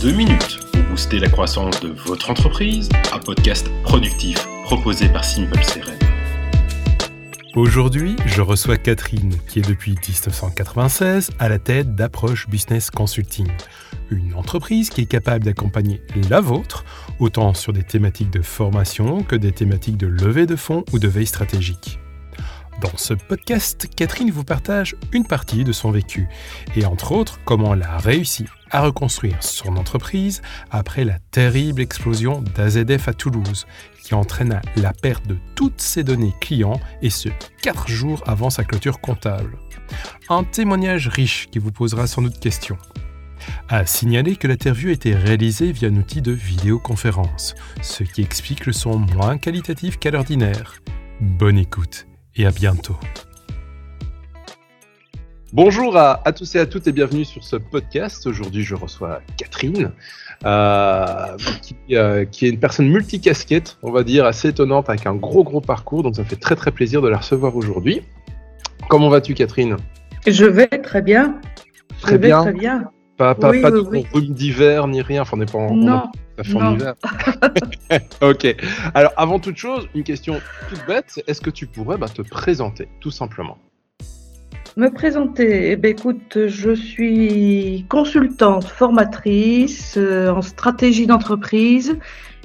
2 minutes pour booster la croissance de votre entreprise, un podcast productif proposé par Simple CRM. Aujourd'hui, je reçois Catherine, qui est depuis 1996 à la tête d'Approche Business Consulting, une entreprise qui est capable d'accompagner la vôtre, autant sur des thématiques de formation que des thématiques de levée de fonds ou de veille stratégique. Dans ce podcast, Catherine vous partage une partie de son vécu et entre autres comment elle a réussi à reconstruire son entreprise après la terrible explosion d'AZF à Toulouse qui entraîna la perte de toutes ses données clients et ce, 4 jours avant sa clôture comptable. Un témoignage riche qui vous posera sans doute question. À signaler que l'interview a été réalisée via un outil de vidéoconférence, ce qui explique le son moins qualitatif qu'à l'ordinaire. Bonne écoute et à bientôt. Bonjour à, tous et à toutes et bienvenue sur ce podcast. Aujourd'hui, je reçois Catherine, euh, euh, qui, est une personne multicasquette, on va dire, assez étonnante, avec un gros gros parcours. Donc, ça fait très très plaisir de la recevoir aujourd'hui. Comment vas-tu, Catherine? Je vais très bien. Très bien. très bien. Pas, pas, pas de rhume d'hiver ni rien. Enfin, on n'est pas en, non. d'hiver. ok. Alors, avant toute chose, une question toute bête est-ce que tu pourrais bah, te présenter, tout simplement? Me présenter, eh bien, écoute, je suis consultante, formatrice euh, en stratégie d'entreprise,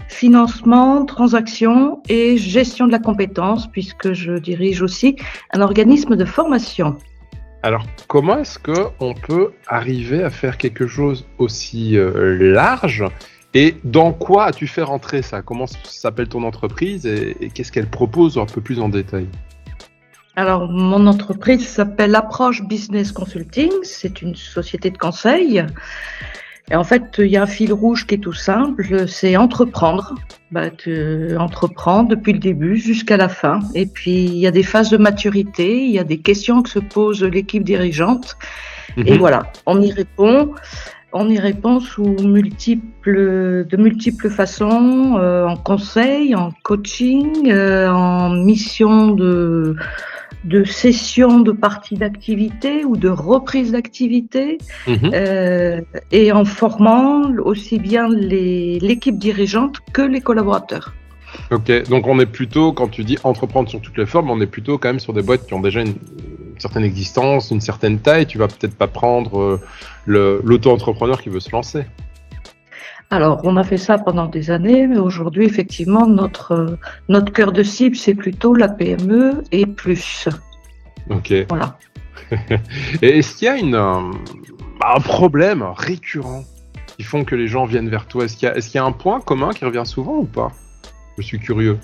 financement, transaction et gestion de la compétence, puisque je dirige aussi un organisme de formation. Alors, comment est-ce que on peut arriver à faire quelque chose aussi euh, large? Et dans quoi as-tu fait rentrer ça? Comment s'appelle ton entreprise et qu'est-ce qu'elle propose un peu plus en détail? Alors, mon entreprise s'appelle Approche Business Consulting. C'est une société de conseil. Et en fait, il y a un fil rouge qui est tout simple, c'est entreprendre. Bah, tu entreprends depuis le début jusqu'à la fin. Et puis, il y a des phases de maturité, il y a des questions que se pose l'équipe dirigeante. Et mhm. voilà, on y répond. On y répond sous multiples, de multiples façons, euh, en conseil, en coaching, euh, en mission de de session de partie d'activité ou de reprise d'activité mhm. euh, et en formant aussi bien l'équipe dirigeante que les collaborateurs. Ok, donc on est plutôt, quand tu dis entreprendre sur toutes les formes, on est plutôt quand même sur des boîtes qui ont déjà une, certaine existence, une certaine taille. Tu vas peut-être pas prendre euh, l'auto-entrepreneur qui veut se lancer. Alors, on a fait ça pendant des années, mais aujourd'hui, effectivement, notre, notre cœur de cible, c'est plutôt la PME et plus. Ok. Voilà. et est-ce qu'il y a une, euh, un problème récurrent qui font que les gens viennent vers toi? Est-ce qu'il y, a un point commun qui revient souvent ou pas? Je suis curieux.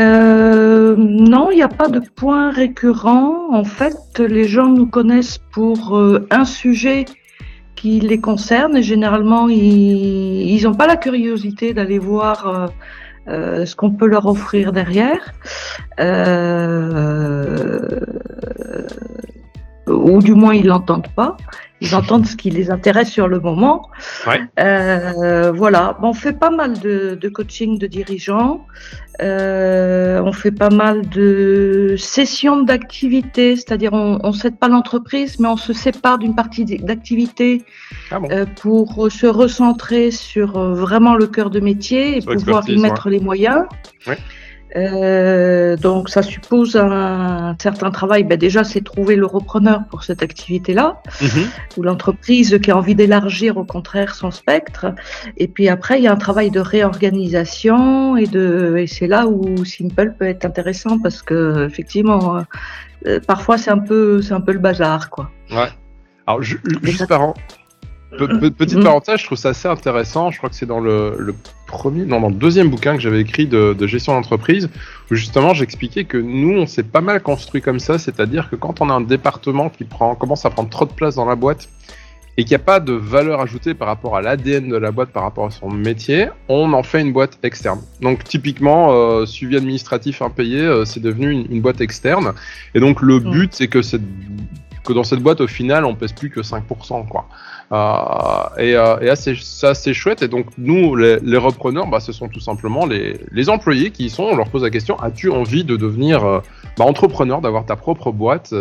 Euh, non, il n'y a pas de point récurrent. En fait, les gens nous connaissent pour euh, un sujet qui les concerne généralement ils n'ont pas la curiosité d'aller voir euh, euh, ce qu'on peut leur offrir derrière. Euh, ou du moins ils l'entendent pas. Ils entendent ce qui les intéresse sur le moment. Euh, voilà, on fait pas mal de, de coaching de dirigeants. Euh, on fait pas mal de sessions d'activité, c'est-à-dire on ne cède pas l'entreprise, mais on se sépare d'une partie d'activité ah euh, pour se recentrer sur vraiment le cœur de métier et pouvoir y mettre les moyens. Ouais. Euh, donc ça suppose un, certain travail. Ben déjà, c'est trouver le repreneur pour cette activité-là, mhm. ou l'entreprise qui a envie d'élargir au contraire son spectre. Et puis après, il y a un travail de réorganisation et de et c'est là où Simple peut être intéressant parce que effectivement, euh, parfois c'est un peu c'est un peu le bazar, quoi. Ouais. Alors juste par, petite mm. parenthèse, je trouve ça assez intéressant. Je crois que c'est dans le, premier, non, dans le deuxième bouquin que j'avais écrit de, gestion d'entreprise, où justement j'expliquais que nous, on s'est pas mal construit comme ça, c'est-à-dire que quand on a un département qui prend, commence à prendre trop de place dans la boîte et qu'il n'y a pas de valeur ajoutée par rapport à l'ADN de la boîte, par rapport à son métier, on en fait une boîte externe. Donc typiquement, euh, suivi administratif impayé, euh, c'est devenu une, boîte externe. Et donc le mm. but, c'est que cette que dans cette boîte, au final, on pèse plus que 5%. Quoi. Euh, et, euh, et c'est assez chouette. Et donc, nous, les, repreneurs, bah, ce sont tout simplement les, les, employés qui y sont. On leur pose la question as-tu envie de devenir euh, bah, entrepreneur, d'avoir ta propre boîte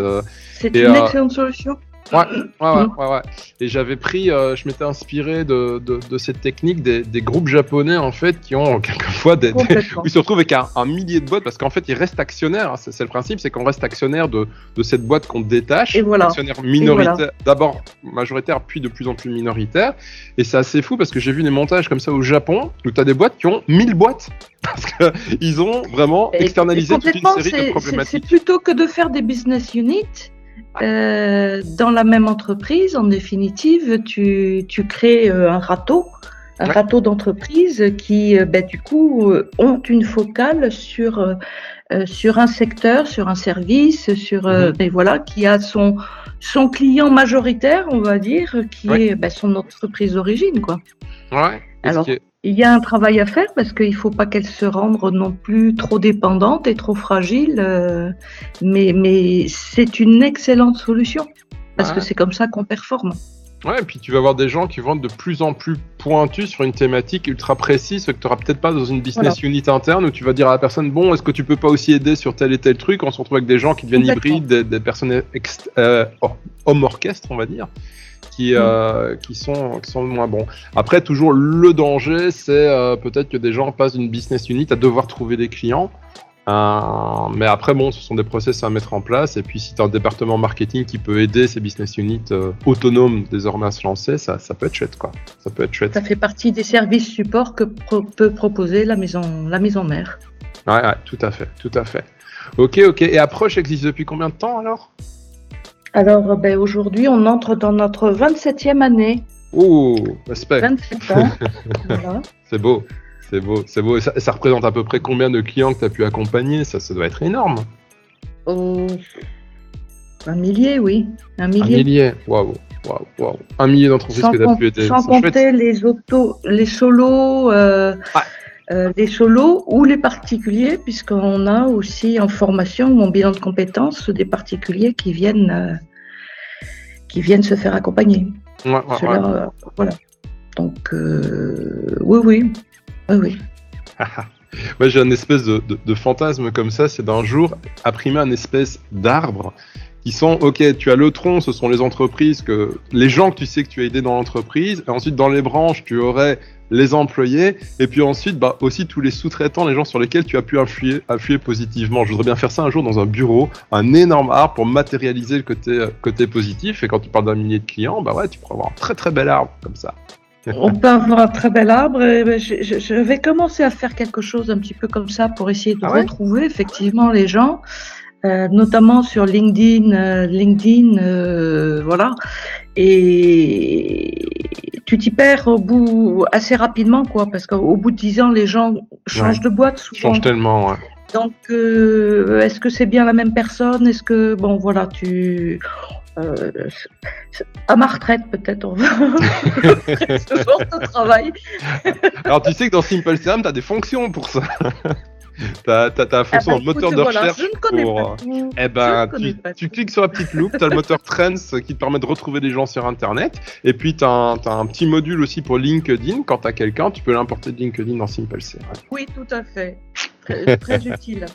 C'est une excellente solution. Ouais, ouais, ouais, ouais, ouais. Et j'avais pris, euh, je m'étais inspiré de, de, de, cette technique des, des, groupes japonais en fait qui ont quelquefois des, des où ils se retrouvent avec un, un millier de boîtes parce qu'en fait ils restent actionnaires. Hein. C'est le principe, c'est qu'on reste actionnaire de, de cette boîte qu'on détache. Et voilà. Actionnaire minoritaire, d'abord majoritaire, puis de plus en plus minoritaire. Et c'est assez fou parce que j'ai vu des montages comme ça au Japon où tu as des boîtes qui ont 1000 boîtes parce qu'ils ont vraiment externalisé toute une série de problématiques. C'est plutôt que de faire des business units euh, dans la même entreprise, en définitive, tu, tu crées euh, un râteau, un râteau d'entreprise qui, euh, ben, du coup, ont une focale sur sur un secteur, sur un service, sur mm et voilà, qui a son son client majoritaire, on va dire, qui est ben, son entreprise d'origine, quoi. Ouais. Alors, il y a un travail à faire parce qu'il ne faut pas qu'elle se rende non plus trop dépendante et trop fragile, euh, mais, mais c'est une excellente solution parce que c'est comme ça qu'on performe. Ouais, et puis tu vas avoir des gens qui vont être de plus en plus pointus sur une thématique ultra précise, ce que tu n'auras peut-être pas dans une business unit interne où tu vas dire à la personne Bon, est-ce que tu peux pas aussi aider sur tel et tel truc? On se retrouve avec des gens qui deviennent hybrides, des, personnes euh, homme orchestre, on va dire qui, euh, qui, sont, qui sont moins bons. Après, toujours le danger, c'est euh, peut-être que des gens passent d'une business unit à devoir trouver des clients. Euh, mais après, bon, ce sont des process à mettre en place. Et puis, si tu as un département marketing qui peut aider ces business units autonomes désormais à se lancer, ça, ça peut être chouette, quoi. Ça peut être chouette. Ça fait partie des services support que peut proposer la maison, la maison mère. Ouais, ouais, tout à fait, tout à fait. Ok, ok. Et Approche existe depuis combien de temps alors? Alors, ben, aujourd'hui, on entre dans notre 27e année. Ouh, respect. 27 ans. C'est beau, c'est beau, c'est beau. ça, ça, représente à peu près combien de clients que tu as pu accompagner? Ça, ça doit être énorme. Oh, un millier, oui. Un millier. Un millier, waouh. Wow, wow. Un millier d'entreprises que tu as pu aider. Sans compter les autos, les solos, euh, euh, les solos ou les particuliers, puisqu'on a aussi en formation ou en bilan de compétences des particuliers qui viennent, euh, qui viennent se faire accompagner. Ouais, ouais, euh, voilà. Donc, oui, oui. Oui, oui. Moi, j'ai un espèce de, de, de, fantasme comme ça, c'est d'un jour imprimer un espèce d'arbre qui sont, ok, tu as le tronc, ce sont les entreprises que, les gens que tu sais que tu as aidés dans l'entreprise, et ensuite dans les branches, tu aurais les employés, et puis ensuite, bah, aussi tous les sous-traitants, les gens sur lesquels tu as pu influer, influer positivement. Je voudrais bien faire ça un jour dans un bureau, un énorme arbre pour matérialiser le côté, euh, côté positif. Et quand tu parles d'un millier de clients, bah ouais, tu pourrais avoir un très très bel arbre comme ça. On peut avoir un très bel arbre. Et je, je, vais commencer à faire quelque chose un petit peu comme ça pour essayer de ah retrouver effectivement les gens. Euh, notamment sur LinkedIn, euh, LinkedIn, euh, voilà. Et tu t'y perds au bout assez rapidement, quoi, parce qu'au bout de dix ans, les gens changent de boîte souvent. Changent tellement, ouais. Donc, est-ce que c'est bien la même personne? Est-ce que, bon, voilà, tu. à ma retraite, peut-être, on va ce genre de travail. Alors, tu sais que dans Simple Sam, tu as des fonctions pour ça. T'as as, as ah moteur de recherche pour. Eh ben, tu, cliques sur la petite loupe, t'as le moteur Trends qui te permet de retrouver des gens sur Internet. Et puis t'as un, as un petit module aussi pour LinkedIn. Quand t'as quelqu'un, tu peux l'importer de LinkedIn dans Simple CRM. Oui, tout à fait. Très, très utile.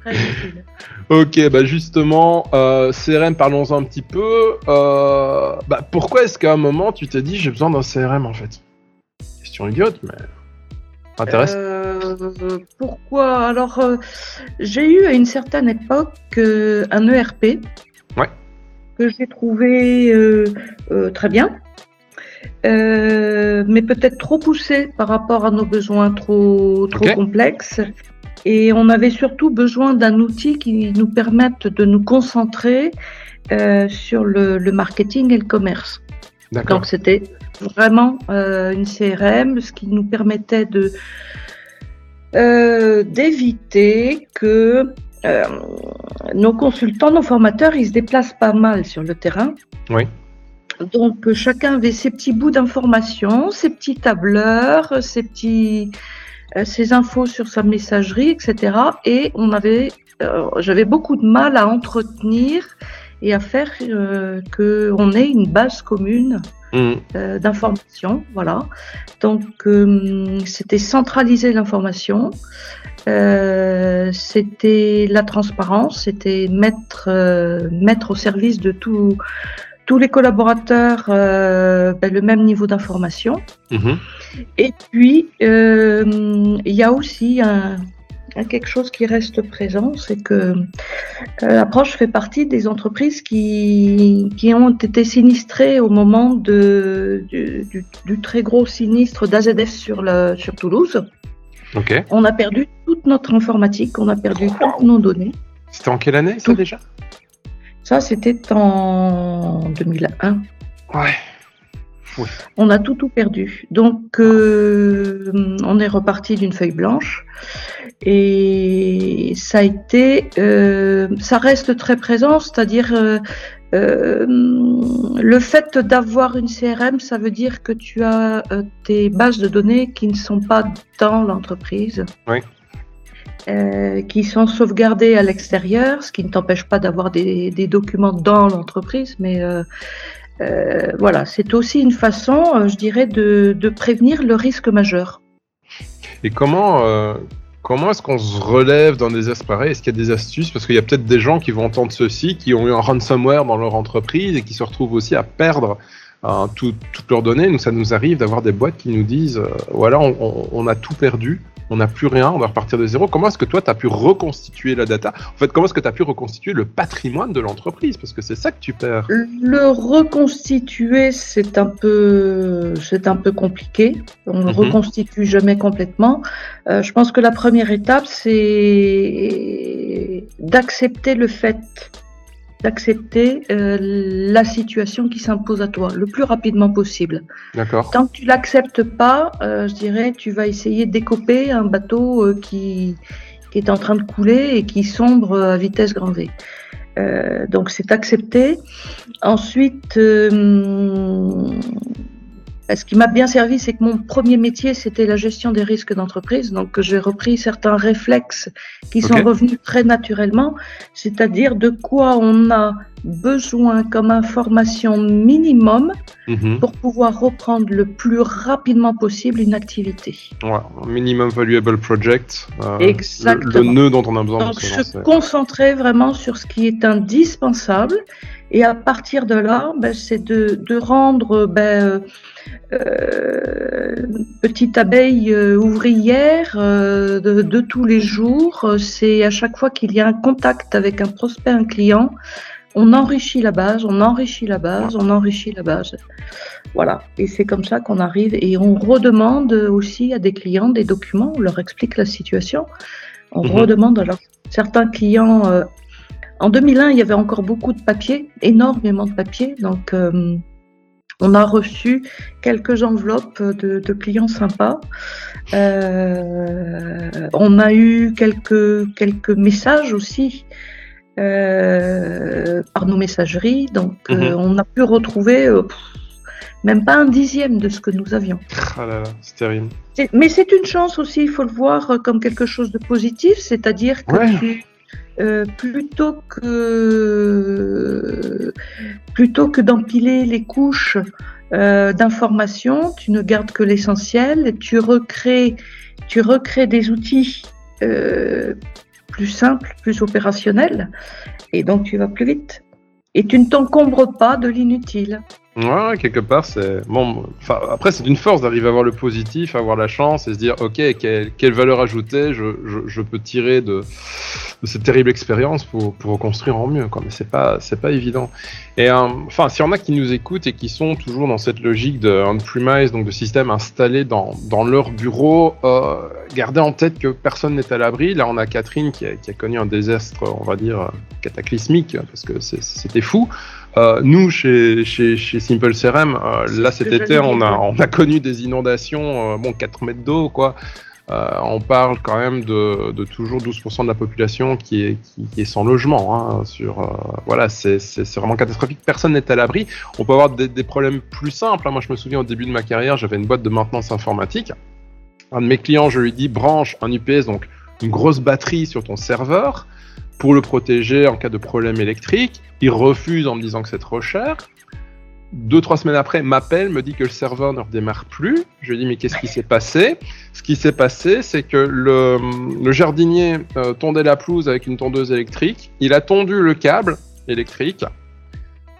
Très utile. Ok, bah justement, euh, CRM, parlons un petit peu. Euh, bah, pourquoi est-ce qu'à un moment tu t'es dit j'ai besoin d'un CRM en fait? Question idiote, mais intéressant. Euh, pourquoi? Alors, euh, j'ai eu à une certaine époque euh, un ERP que j'ai trouvé très bien, mais peut-être trop poussé par rapport à nos besoins trop, trop complexes. Et on avait surtout besoin d'un outil qui nous permette de nous concentrer sur le, le, marketing et le commerce. Donc c'était vraiment une CRM, ce qui nous permettait de euh, d'éviter que euh, nos consultants, nos formateurs, ils se déplacent pas mal sur le terrain. Oui. Donc chacun avait ses petits bouts d'informations, ses petits tableurs, ses petits, euh, ses infos sur sa messagerie, etc. Et on avait, j'avais beaucoup de mal à entretenir et à faire que on ait une base commune Mm. Euh, d'information. Voilà. Donc, euh, c'était centraliser l'information. Euh, c'était la transparence, c'était mettre, mettre au service de tout, tous les collaborateurs ben, le même niveau d'information. Mhm. Et puis, il y a aussi un, quelque chose qui reste présent, c'est que euh, l'approche fait partie des entreprises qui, qui ont été sinistrées au moment de, du, très gros sinistre d'AZF sur, sur Toulouse. On a perdu toute notre informatique, on a perdu toutes nos données. C'était en quelle année ça déjà? Ça, c'était en 2001. Ouais. On a tout tout perdu. Donc euh, on est reparti d'une feuille blanche et ça a été, euh, ça reste très présent, c'est-à-dire euh, le fait d'avoir une CRM, ça veut dire que tu as tes bases de données qui ne sont pas dans l'entreprise. qui sont sauvegardées à l'extérieur, ce qui ne t'empêche pas d'avoir des, documents dans l'entreprise, mais euh, voilà, c'est aussi une façon, euh, je dirais, de, prévenir le risque majeur. Et comment, euh, comment est-ce qu'on se relève dans des pareils? Est-ce qu'il y a des astuces? Parce qu'il y a peut-être des gens qui vont entendre ceci, qui ont eu un ransomware dans leur entreprise et qui se retrouvent aussi à perdre toutes leurs données. Nous, ça nous arrive d'avoir des boîtes qui nous disent, voilà, on, a tout perdu on n'a plus rien, on va repartir de zéro. Comment est-ce que toi, tu as pu reconstituer la data? En fait, comment est-ce que tu as pu reconstituer le patrimoine de l'entreprise? Parce que c'est ça que tu perds. Le reconstituer, c'est un peu, c'est un peu compliqué. On ne mhm. reconstitue jamais complètement. Euh, je pense que la première étape, c'est d'accepter le fait d'accepter euh, la situation qui s'impose à toi le plus rapidement possible. D'accord. Tant que tu l'acceptes pas, euh, je dirais, tu vas essayer d'écoper un bateau euh, qui, qui est en train de couler et qui sombre à vitesse grand V. donc c'est accepté. Ensuite, ce qui m'a bien servi, c'est que mon premier métier, c'était la gestion des risques d'entreprise. Donc, j'ai repris certains réflexes qui sont revenus très naturellement, c'est-à-dire de quoi on a besoin comme information minimum mhm. pour pouvoir reprendre le plus rapidement possible une activité. Ouais, minimum valuable project. Euh, Exactement. Le, nœud dont on a besoin. Donc, se concentrer vraiment sur ce qui est indispensable. Et à partir de là, ben, c'est de, de, rendre ben, euh, petite abeille euh, ouvrière euh, de, tous les jours. C'est à chaque fois qu'il y a un contact avec un prospect, un client, on enrichit la base, on enrichit la base, on enrichit la base. Voilà. Et c'est comme ça qu'on arrive et on redemande aussi à des clients des documents, on leur explique la situation. On mhm. redemande alors certains clients. En 2001, il y avait encore beaucoup de papier, énormément de papier. Donc, on a reçu quelques enveloppes de, clients sympas. Euh, on a eu quelques, quelques messages aussi euh, par nos messageries. Donc, euh, mhm. on a pu retrouver même pas un dixième de ce que nous avions. Ah là là, c'est terrible. Mais c'est une chance aussi, il faut le voir comme quelque chose de positif, c'est-à-dire que tu euh, plutôt que d'empiler les couches euh, d'informations, tu ne gardes que l'essentiel, tu recrées tu recrées des outils euh, plus simples, plus opérationnels, et donc tu vas plus vite. Et tu ne t'encombres pas de l'inutile. Ouais, quelque part, c'est. Bon, après, c'est une force d'arriver à voir le positif, à avoir la chance et se dire, ok, quelle, valeur ajoutée je, je, peux tirer de, cette terrible expérience pour, pour reconstruire en mieux, quoi. Mais c'est pas, pas évident. Et euh, enfin, s'il y en a qui nous écoutent et qui sont toujours dans cette logique de on-premise, donc de système installé dans, dans leur bureau, euh, gardez en tête que personne n'est à l'abri. Là, on a Catherine qui a, connu un désastre, on va dire, cataclysmique, parce que c'était fou. Euh, nous, chez, chez, chez Simple CRM, euh, là cet été, on a, on a connu des inondations, euh, bon, 4 mètres d'eau, quoi. on parle quand même de, de toujours 12% de la population qui est, qui, est sans logement. Hein, sur, voilà, c'est vraiment catastrophique. Personne n'est à l'abri. On peut avoir des, des, problèmes plus simples. Hein. Moi, je me souviens au début de ma carrière, j'avais une boîte de maintenance informatique. Un de mes clients, je lui dis branche un UPS, donc une grosse batterie sur ton serveur pour le protéger en cas de problème électrique. Il refuse en me disant que c'est trop cher. Deux, trois semaines après, m'appelle, me dit que le serveur ne redémarre plus. Je lui dis, mais qu'est-ce qui s'est passé? Ce qui s'est passé, c'est que le, jardinier euh, tondait la pelouse avec une tondeuse électrique. Il a tondu le câble électrique.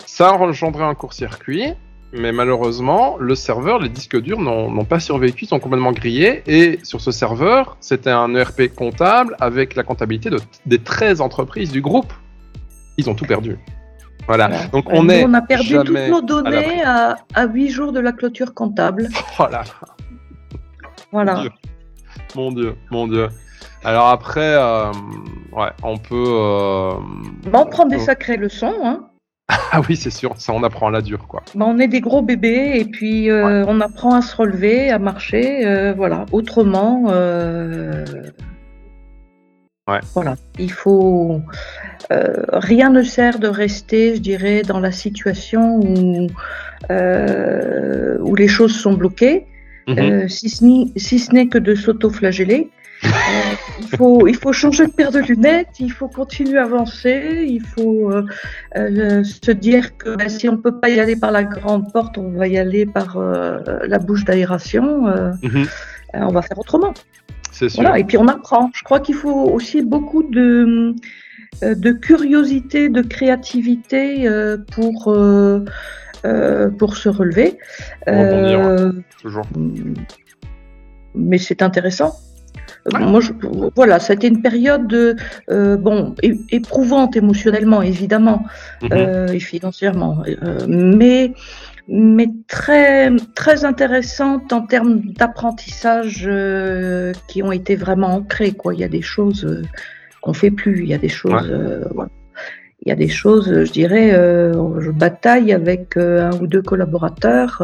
Ça a engendré un court-circuit, mais malheureusement, le serveur, les disques durs n'ont pas survécu, sont complètement grillés. Et sur ce serveur, c'était un ERP comptable avec la comptabilité de, des 13 entreprises du groupe. Ils ont tout perdu. Voilà. Donc on est. On a perdu toutes nos données à, à, 8 jours de la clôture comptable. Voilà. Voilà. Mon Dieu, mon Dieu. Alors après, euh, ouais, on peut. Euh, on prend des sacrées leçons, hein. Ah oui, c'est sûr, ça on apprend à la dure, quoi. Bah, on est des gros bébés et puis euh, on apprend à se relever, à marcher, voilà. Autrement, ouais. voilà, il faut. rien ne sert de rester, je dirais, dans la situation où où les choses sont bloquées. Mhm. si ce n'est que de s'auto-flageller. Euh, il, faut, il faut changer de paire de lunettes, il faut continuer à avancer, il faut euh, euh, se dire que ben, si on ne peut pas y aller par la grande porte, on va y aller par la bouche d'aération. Mhm. On va faire autrement. Voilà, et puis on apprend. Je crois qu'il faut aussi beaucoup de, de curiosité, de créativité pour, pour se relever. Toujours. Mais c'est intéressant. Moi, je, voilà, c'était une période euh, bon éprouvante émotionnellement évidemment mhm. euh, et financièrement, euh, mais mais très très intéressante en termes d'apprentissage qui ont été vraiment ancrés. Quoi, il y a des choses qu'on fait plus, il y a des choses. Voilà. Il y a des choses, je dirais, je bataille avec un ou deux collaborateurs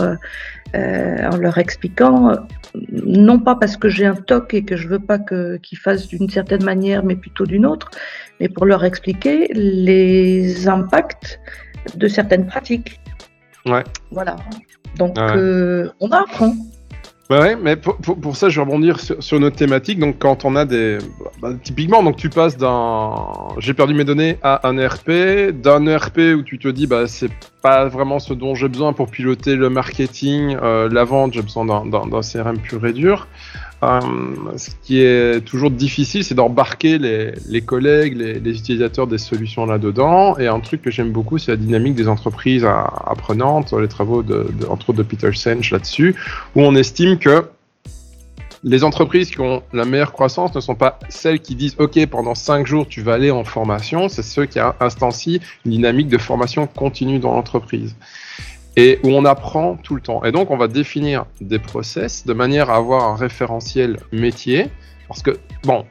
en leur expliquant non pas parce que j'ai un toc et que je veux pas qu'ils fassent d'une certaine manière, mais plutôt d'une autre, mais pour leur expliquer les impacts de certaines pratiques. Ouais. Voilà. Donc, euh, on apprend. Bah ouais, mais pour, pour, ça, je vais rebondir sur, notre thématique. Donc, quand on a des. Bah, typiquement, donc tu passes d'un. J'ai perdu mes données à un ERP, d'un ERP où tu te dis, bah, c'est pas vraiment ce dont j'ai besoin pour piloter le marketing, euh, la vente, j'ai besoin d'un CRM pur et dur. Euh, ce qui est toujours difficile, c'est d'embarquer les, collègues, les, utilisateurs des solutions là-dedans. Et un truc que j'aime beaucoup, c'est la dynamique des entreprises apprenantes, les travaux de, entre autres de Peter Senge là-dessus, où on estime que les entreprises qui ont la meilleure croissance ne sont pas celles qui disent OK, pendant 5 jours, tu vas aller en formation, c'est ceux qui instancient une dynamique de formation continue dans l'entreprise et où on apprend tout le temps. Et donc, on va définir des process de manière à avoir un référentiel métier. Parce que, bon,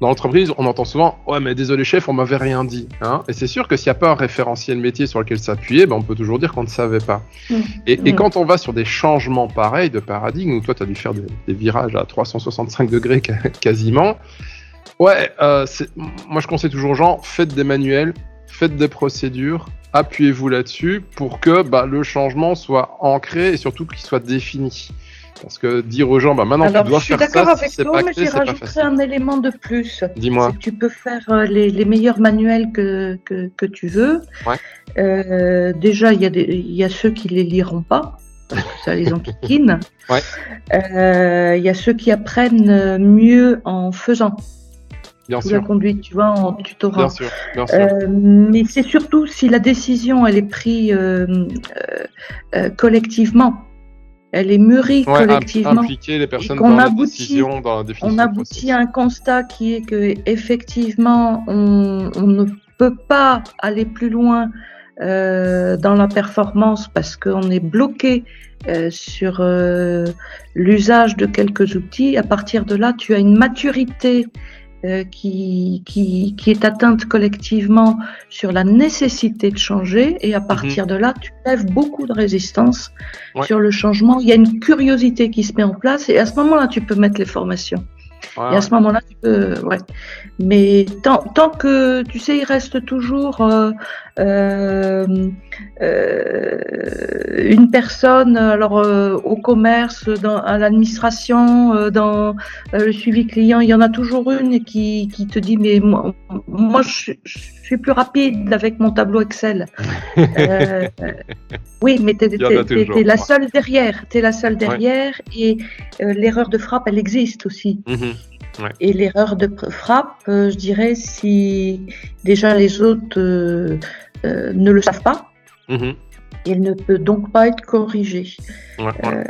dans l'entreprise, on entend souvent Ouais, mais désolé, chef, on m'avait rien dit. Hein et c'est sûr que s'il n'y a pas un référentiel métier sur lequel s'appuyer, ben, on peut toujours dire qu'on ne savait pas. Mmh. Et, et, mmh. quand on va sur des changements pareils de paradigme, où toi, tu as dû faire des, virages à 365 degrés quasiment, ouais, euh, moi, je conseille toujours aux gens faites des manuels, faites des procédures, appuyez-vous là-dessus pour que bah, le changement soit ancré et surtout qu'il soit défini. Parce que dire aux gens, bah, maintenant tu dois faire ça, avec si toi, mais j'ai rajouté un élément de plus. Dis-moi. Tu peux faire euh, les, les, meilleurs manuels que, que, que tu veux. Ouais. Euh, déjà, il y, y, a ceux qui les liront pas. Parce que ça les enquiquine. ouais. Euh, il y a ceux qui apprennent mieux en faisant. Bien la conduite, tu vois, en tutorat. Bien sûr, bien sûr. Euh, mais c'est surtout si la décision, elle est prise euh, euh, euh collectivement, elle est mûrie ouais, collectivement. Impliquer les personnes dans la décision, dans la définition. On aboutit à un constat qui est que effectivement, on, on ne peut pas aller plus loin euh, dans la performance parce qu'on est bloqué euh, sur euh, l'usage de quelques outils. À partir de là, tu as une maturité qui, qui, qui, est atteinte collectivement sur la nécessité de changer et à mhm. partir de là, tu lèves beaucoup de résistance sur le changement. Il y a une curiosité qui se met en place et à ce moment-là, tu peux mettre les formations. Et à ce moment-là, tu peux, ouais. Mais tant, tant, que, tu sais, il reste toujours euh, euh, euh une personne, alors euh, au commerce, dans, à l'administration, euh, dans le suivi client, il y en a toujours une qui, qui te dit, mais moi, moi je, je, suis plus rapide avec mon tableau Excel. oui, mais tu es, la seule derrière. Tu es la seule derrière et l'erreur de frappe, elle existe aussi. Mhm. Et l'erreur de frappe, je dirais, si déjà les autres euh, ne le savent pas, Mhm. Il ne peut donc pas être corrigé. Euh,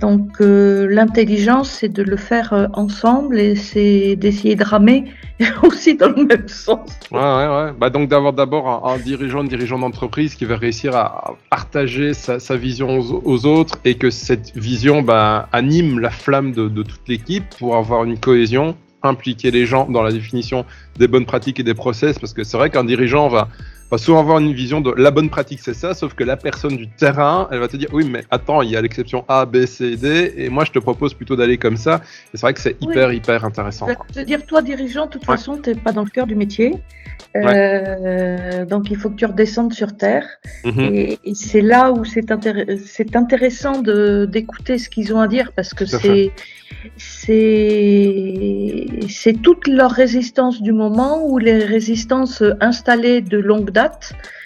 donc euh, l'intelligence, c'est de le faire euh, ensemble et c'est d'essayer de ramer aussi dans le même sens. Ouais, ouais, ouais. Bah, donc d'avoir d'abord un, dirigeant, une dirigeant d'entreprise qui va réussir à partager sa, vision aux, autres et que cette vision bah, anime la flamme de, de toute l'équipe pour avoir une cohésion impliquer les gens dans la définition des bonnes pratiques et des process, parce que c'est vrai qu'un dirigeant va, va souvent avoir une vision de la bonne pratique, c'est ça, sauf que la personne du terrain, elle va te dire, oui, mais attends, il y a l'exception A, B, C, D, et moi je te propose plutôt d'aller comme ça. Et c'est vrai que c'est hyper, hyper intéressant. Je veux dire, toi, dirigeant, de toute façon, tu n'es pas dans le cœur du métier. Euh, donc il faut que tu redescendes sur Terre. Mhm. Et, c'est là où c'est intéressant d'écouter ce qu'ils ont à dire, parce que c'est c'est toute leur résistance du moment ou les résistances installées de longue date,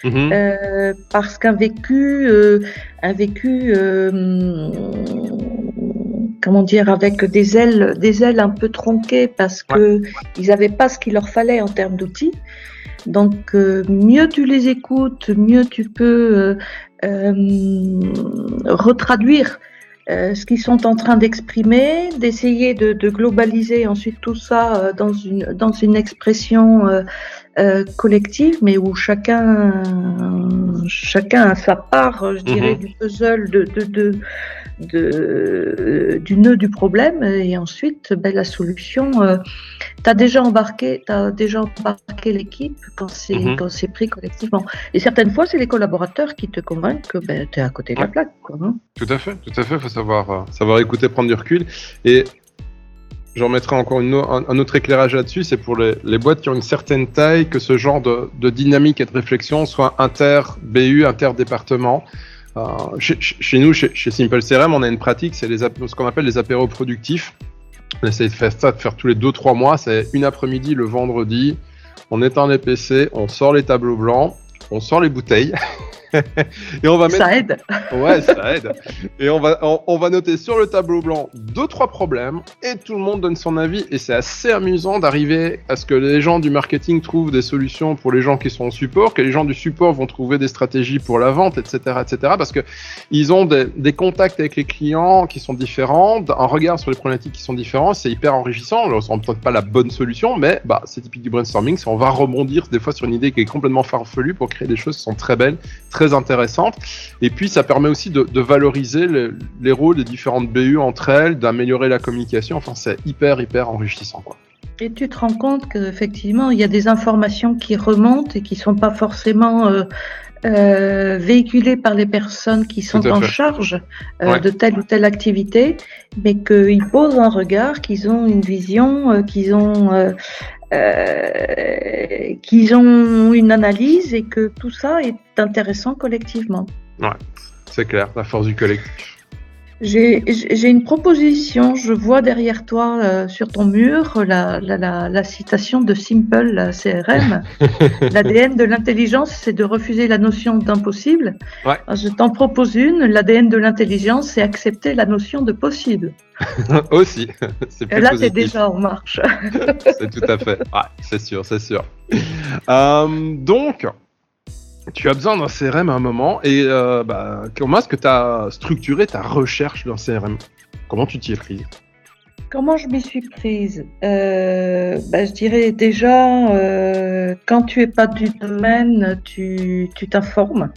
mhm. euh, parce qu'un vécu, euh, un vécu, euh, comment dire, avec des ailes, des ailes un peu tronquées parce que ils n'avaient pas ce qu'il leur fallait en termes d'outils. Donc, mieux tu les écoutes, mieux tu peux retraduire euh, ce qu'ils sont en train d'exprimer, d'essayer de, de, globaliser ensuite tout ça euh, dans une dans une expression euh, euh, collective, mais où chacun chacun a sa part, je dirais, mhm. du puzzle de, de, de, de, du nœud du problème, et ensuite ben, la solution. tu as déjà embarqué, as déjà embarqué l'équipe quand c'est c'est pris collectivement. Et certaines fois, c'est les collaborateurs qui te convainquent que ben, tu es à côté de la plaque. Quoi, hein. Tout à fait, tout à fait. Faut savoir, euh, savoir écouter, prendre du recul. Et j'en mettrai encore un, autre éclairage là-dessus, c'est pour les, boîtes qui ont une certaine taille, que ce genre de, dynamique et de réflexion soit inter-BU, inter-département. Euh, chez, nous, chez, chez, Simple CRM, on a une pratique, c'est ce qu'on appelle les apéros productifs. On essaie de faire ça, de faire tous les 2-3 mois. C'est une après-midi le vendredi. On éteint les PC, on sort les tableaux blancs, on sort les bouteilles. et on va mettre... Ça aide. Ouais, ça aide. Et on va, on, va noter sur le tableau blanc deux, trois problèmes et tout le monde donne son avis. Et c'est assez amusant d'arriver à ce que les gens du marketing trouvent des solutions pour les gens qui sont au support, que les gens du support vont trouver des stratégies pour la vente, etc., etc. Parce que ils ont des, des contacts avec les clients qui sont différents, un regard sur les problématiques qui sont différents. C'est hyper enrichissant. On ne peut-être pas la bonne solution, mais bah, c'est typique du brainstorming. On va rebondir des fois sur une idée qui est complètement farfelue pour créer des choses qui sont très belles, très intéressante. Et puis, ça permet aussi de, valoriser les, rôles des différentes BU entre elles, d'améliorer la communication. Enfin, c'est hyper, hyper enrichissant. Quoi. Et tu te rends compte qu'effectivement, il y a des informations qui remontent et qui sont pas forcément euh, euh, véhiculées par les personnes qui sont en charge euh, de telle ou telle activité, mais qu'ils posent un regard, qu'ils ont une vision, qu'ils ont euh, qu'ils ont une analyse et que tout ça est intéressant collectivement. Ouais, c'est clair, la force du collectif. J'ai une proposition, je vois derrière toi euh, sur ton mur la, la, la, la, citation de Simple, la CRM. L'ADN de l'intelligence, c'est de refuser la notion d'impossible. Ouais. Je t'en propose une, l'ADN de l'intelligence, c'est accepter la notion de possible. Aussi. Et là, c'est déjà en marche. c'est tout à fait. Ouais, c'est sûr, c'est sûr. Euh, donc, tu as besoin d'un CRM à un moment. Et euh, bah, comment est-ce que tu as structuré ta recherche d'un CRM Comment tu t'y es prise? Comment je m'y suis prise? Euh, bah, Je dirais déjà, euh, quand tu es pas du domaine, tu t'informes.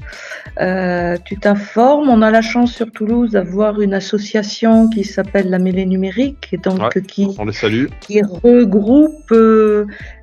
tu t'informes. On a la chance sur Toulouse d'avoir une association qui s'appelle la Mêlée Numérique, donc qui, qui regroupe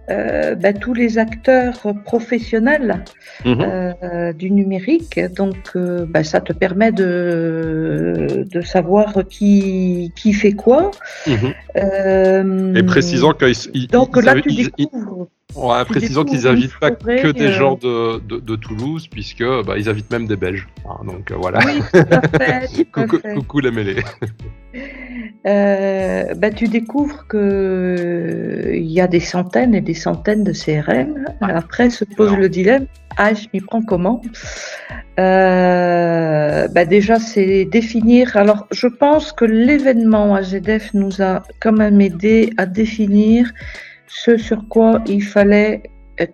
euh, bah, tous les acteurs professionnels mhm. euh, du numérique. Donc, euh, bah, ça te permet de, de savoir qui, qui fait quoi. Mhm. Et précisant qu'ils donc là, tu découvres. Ouais, précisant qu'ils n'invitent pas que des gens de, de, de Toulouse, puisque bah, ils invitent même des Belges. Hein, donc voilà. Oui, tout à fait. coucou, coucou la mêlée. Euh, bah, tu découvres que il y a des centaines et des centaines de CRM. Après se pose le dilemme ah je m'y prends comment? Euh, bah, déjà c'est définir. Alors je pense que l'événement AGDF nous a quand même aidé à définir ce sur quoi il fallait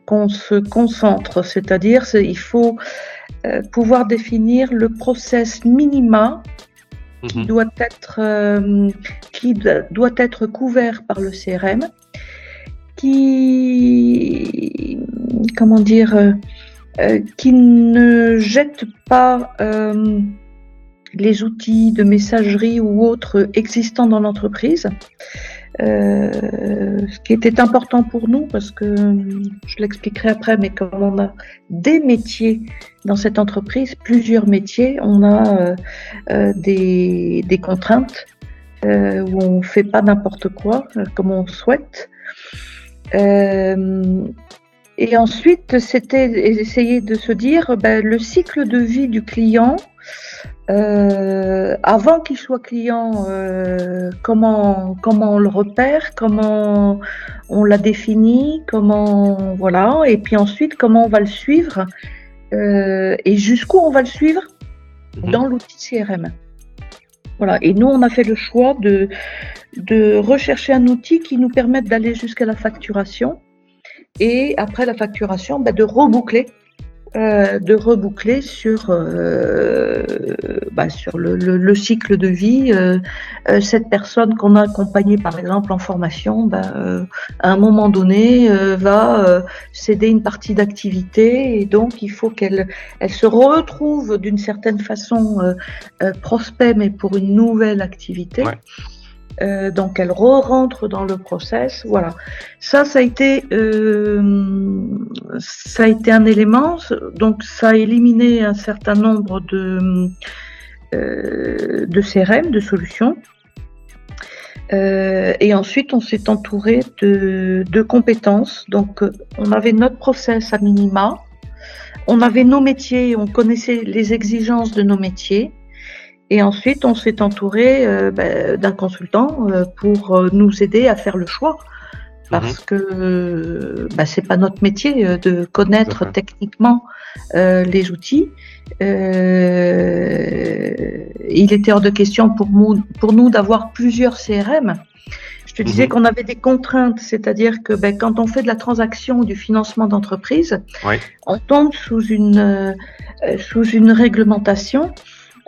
qu'on se concentre, c'est-à-dire il faut euh, pouvoir définir le process minima qui mhm. doit être euh, qui doit être couvert par le CRM, qui comment dire euh, qui ne jette pas les outils de messagerie ou autres existants dans l'entreprise. Euh, ce qui était important pour nous, parce que je l'expliquerai après, mais comme on a des métiers dans cette entreprise, plusieurs métiers, on a euh, euh, des, des, contraintes où on fait pas n'importe quoi comme on souhaite. et ensuite, c'était essayer de se dire ben, le cycle de vie du client euh, avant qu'il soit client, euh, comment comment on le repère, comment on l'a défini, comment voilà, et puis ensuite comment on va le suivre euh, et jusqu'où on va le suivre mhm. dans l'outil CRM. Voilà. Et nous, on a fait le choix de de rechercher un outil qui nous permette d'aller jusqu'à la facturation et après la facturation, bah, de reboucler euh, de reboucler sur, euh, bah, sur le, le, cycle de vie. Euh, euh, cette personne qu'on a accompagnée, par exemple, en formation, bah, à un moment donné, va céder une partie d'activité et donc il faut qu'elle elle se retrouve d'une certaine façon prospect, mais pour une nouvelle activité. Euh, donc elle re-rentre dans le process. Voilà. Ça, ça a été, euh, ça a été un élément. Donc ça a éliminé un certain nombre de euh, de CRM, de solutions. et ensuite, on s'est entouré de, de compétences. Donc, on avait notre process à minima. On avait nos métiers, on connaissait les exigences de nos métiers. Et ensuite, on s'est entouré euh, ben, d'un consultant euh, pour euh, nous aider à faire le choix. Parce mhm. que ben, c'est pas notre métier de connaître techniquement les outils. il était hors de question pour nous, pour nous d'avoir plusieurs CRM. Je te disais mhm. qu'on avait des contraintes, c'est-à-dire que ben, quand on fait de la transaction du financement d'entreprise, on tombe sous une, sous une réglementation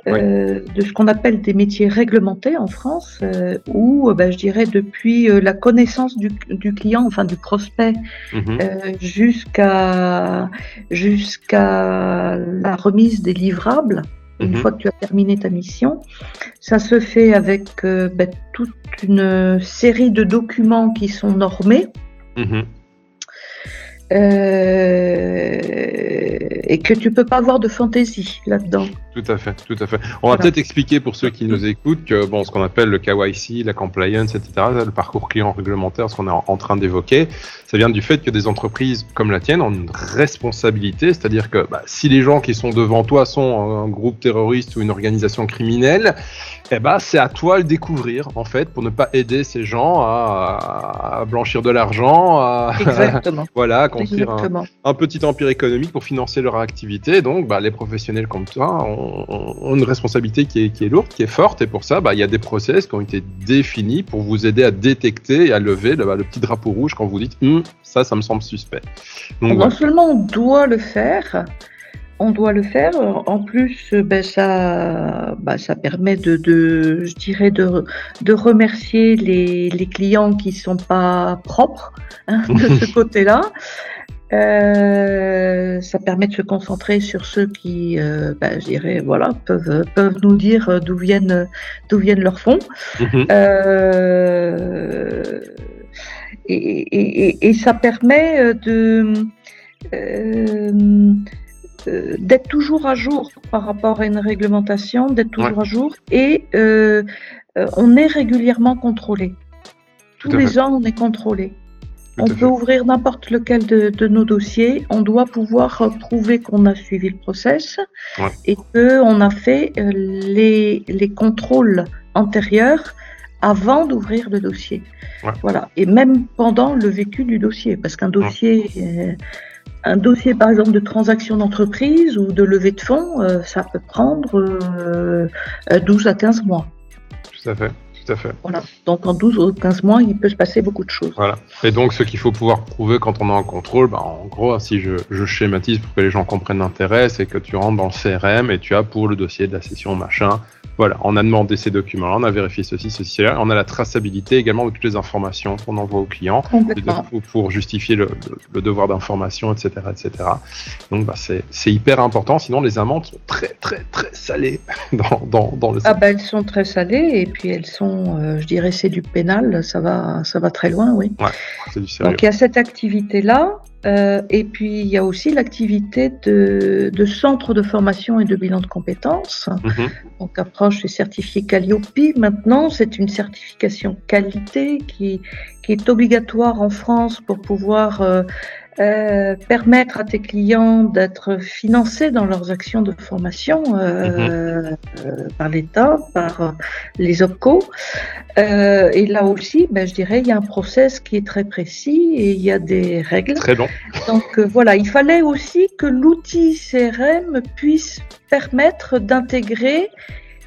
euh, de ce qu'on appelle des métiers réglementés en France, euh, où euh, ben, je dirais depuis la connaissance du, du, client, enfin du prospect, mhm. jusqu'à jusqu'à la remise des livrables. Une mhm. fois que tu as terminé ta mission, ça se fait avec ben, toute une série de documents qui sont normés. Mhm. Euh, et que tu peux pas avoir de fantaisie là-dedans. Tout à fait, tout à fait. On va peut-être expliquer pour ceux qui nous écoutent que bon, ce qu'on appelle le KYC, la compliance, etc., le parcours client réglementaire, ce qu'on est en train d'évoquer, ça vient du fait que des entreprises comme la tienne ont une responsabilité, c'est-à-dire que bah, si les gens qui sont devant toi sont un groupe terroriste ou une organisation criminelle, eh ben, c'est à toi de découvrir, en fait, pour ne pas aider ces gens à, blanchir de l'argent, à voilà, un, petit empire économique pour financer leur activité. Donc, bah, les professionnels comme toi ont, une responsabilité qui est, qui est, lourde, qui est forte, et pour ça, bah, il y a des process qui ont été définis pour vous aider à détecter et à lever le, bah, petit drapeau rouge quand vous dites hum, ça, ça me semble suspect. non seulement on doit le faire, on doit le faire. En plus, ben, ça, ben, ça permet de, de, je dirais, de, de remercier les, les clients qui sont pas propres hein, de ce côté-là. Euh, ça permet de se concentrer sur ceux qui, euh, ben, je dirais, voilà, peuvent, peuvent nous dire d'où viennent, d'où viennent leurs fonds. Mhm. Euh, et, et, et, ça permet de euh, d'être toujours à jour par rapport à une réglementation, d'être toujours à jour, et euh, euh, on est régulièrement contrôlé. Tous les ans, on est contrôlé. on peut ouvrir n'importe lequel de, nos dossiers. On doit pouvoir prouver qu'on a suivi le process et qu'on a fait les, les, contrôles antérieurs avant d'ouvrir le dossier. Voilà. Et même pendant le vécu du dossier, parce qu'un dossier, un dossier, par exemple, de transaction d'entreprise ou de levée de fonds, euh, ça peut prendre 12 euh, à 15 mois. Tout à fait. Tout à fait. Voilà. Donc en 12 ou 15 mois, il peut se passer beaucoup de choses. Voilà. Et donc ce qu'il faut pouvoir prouver quand on est en contrôle, bah, en gros, si je, je, schématise pour que les gens comprennent l'intérêt, c'est que tu rentres dans le CRM et tu as pour le dossier de la session machin voilà, on a demandé ces documents-là, on a vérifié ceci, ceci, là. On a la traçabilité également de toutes les informations qu'on envoie aux clients pour, justifier le, devoir d'information, etc., etc. Donc, bah, c'est hyper important. Sinon, les amendes sont très, très, très salées dans, dans, dans le. Ah bah, elles sont très salées et puis elles sont, euh, je dirais, c'est du pénal. Ça va, ça va très loin, oui. Ouais, c'est du sérieux. Donc, il y a cette activité-là. Euh, et puis, il y a aussi l'activité de, de centre de formation et de bilan de compétences. Mhm. Donc, approche du certifié Calliope. Maintenant, c'est une certification qualité qui, qui est obligatoire en France pour pouvoir euh, euh, permettre à tes clients d'être financés dans leurs actions de formation euh, mhm. euh par l'État, par les OPCO. Euh, et là aussi, ben, je dirais, il y a un process qui est très précis et il y a des règles. Très bon. Donc voilà, il fallait aussi que l'outil CRM puisse permettre d'intégrer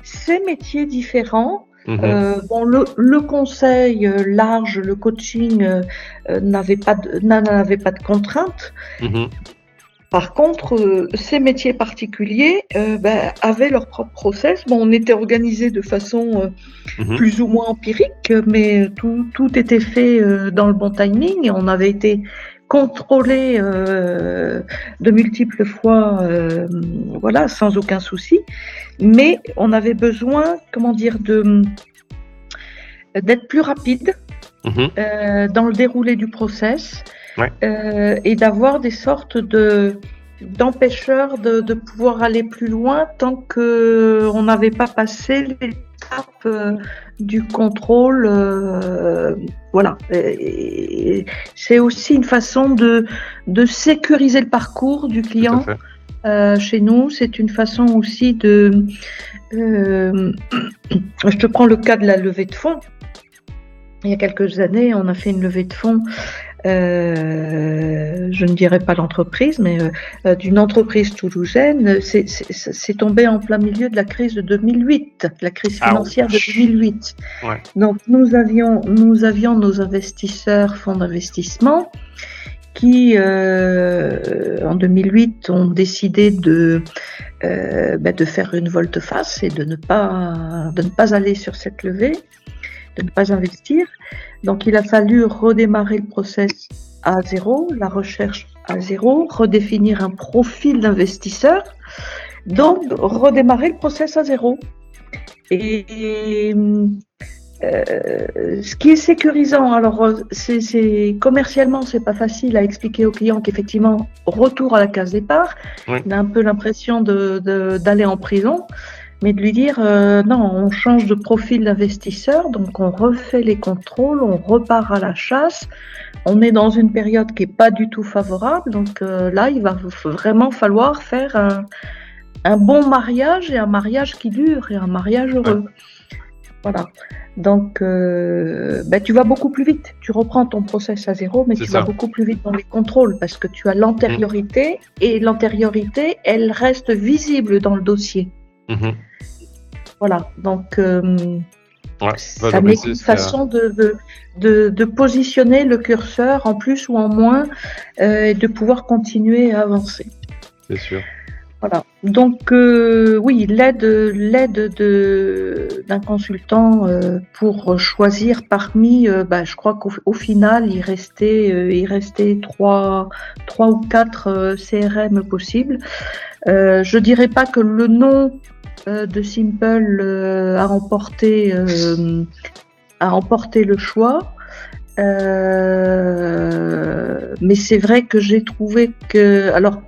ces métiers différents Mhm. Euh, bon, le, le, conseil euh, large, le coaching euh, euh n'avait pas n'avait pas de contraintes. Mhm. Par contre, ces métiers particuliers ben, avaient leur propre process. Bon, on était organisé de façon mhm. plus ou moins empirique, mais tout, tout était fait dans le bon timing et on avait été contrôlé de multiples fois, voilà, sans aucun souci mais on avait besoin, comment dire, de d'être plus rapide mhm. euh, dans le déroulé du process euh, et d'avoir des sortes de d'empêcheurs de, de, pouvoir aller plus loin tant que on n'avait pas passé l'étape euh, du contrôle. Euh, voilà. C'est aussi une façon de, de sécuriser le parcours du client. Euh, chez nous. C'est une façon aussi de... Euh, je te prends le cas de la levée de fonds. Il y a quelques années, on a fait une levée de fonds euh, je ne dirais pas l'entreprise, mais d'une entreprise toulousaine. C'est tombé en plein milieu de la crise de 2008, la crise ah financière de 2008. Donc nous avions, nous avions nos investisseurs, fonds d'investissement, qui, euh, en 2008, ont décidé de, euh, bah, de faire une volte-face et de ne, pas, de ne pas aller sur cette levée, de ne pas investir. Donc, il a fallu redémarrer le process à zéro, la recherche à zéro, redéfinir un profil d'investisseur, donc redémarrer le process à zéro. Et euh, ce qui est sécurisant, alors c'est commercialement c'est pas facile à expliquer aux clients qu'effectivement retour à la case départ, on a un peu l'impression d'aller de, en prison, mais de lui dire euh, non, on change de profil d'investisseur, donc on refait les contrôles, on repart à la chasse, on est dans une période qui est pas du tout favorable, donc là il va vraiment falloir faire un, un, bon mariage et un mariage qui dure et un mariage heureux. Voilà. Donc, euh, ben, tu vas beaucoup plus vite. Tu reprends ton process à zéro, mais tu vas beaucoup plus vite dans les contrôles parce que tu as l'antériorité et l'antériorité, elle reste visible dans le dossier. Mhm. Voilà. Donc, euh, ça met une façon de, de, de, positionner le curseur en plus ou en moins euh, et de pouvoir continuer à avancer. C'est sûr. Voilà. Donc euh, oui, l'aide l'aide d'un consultant euh, pour choisir parmi, euh, bah, je crois qu'au final il restait il restait trois trois ou quatre CRM possibles. je dirais pas que le nom de Simple a remporté a remporté le choix. mais c'est vrai que j'ai trouvé que alors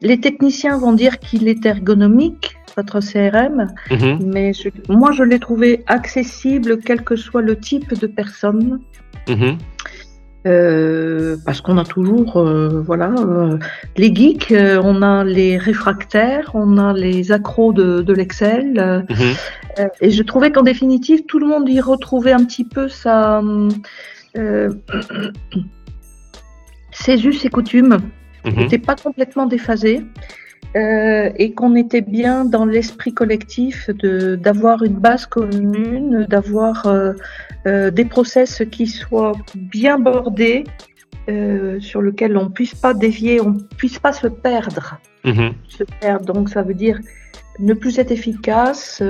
les techniciens vont dire qu'il est ergonomique, votre CRM, mhm. mais moi je l'ai trouvé accessible quel que soit le type de personne. Mhm. Euh, parce qu'on a toujours, euh, voilà, euh, les geeks, on a les réfractaires, on a les accros de, l'Excel, mhm. et je trouvais qu'en définitive, tout le monde y retrouvait un petit peu sa, ses us et coutumes n'était mhm. pas complètement déphasé. euh, et qu'on était bien dans l'esprit collectif de d'avoir une base commune, d'avoir euh, euh, des process qui soient bien bordés, sur lesquels on puisse pas dévier, on puisse pas se perdre. Mhm. Se perdre. Donc ça veut dire ne plus être efficace,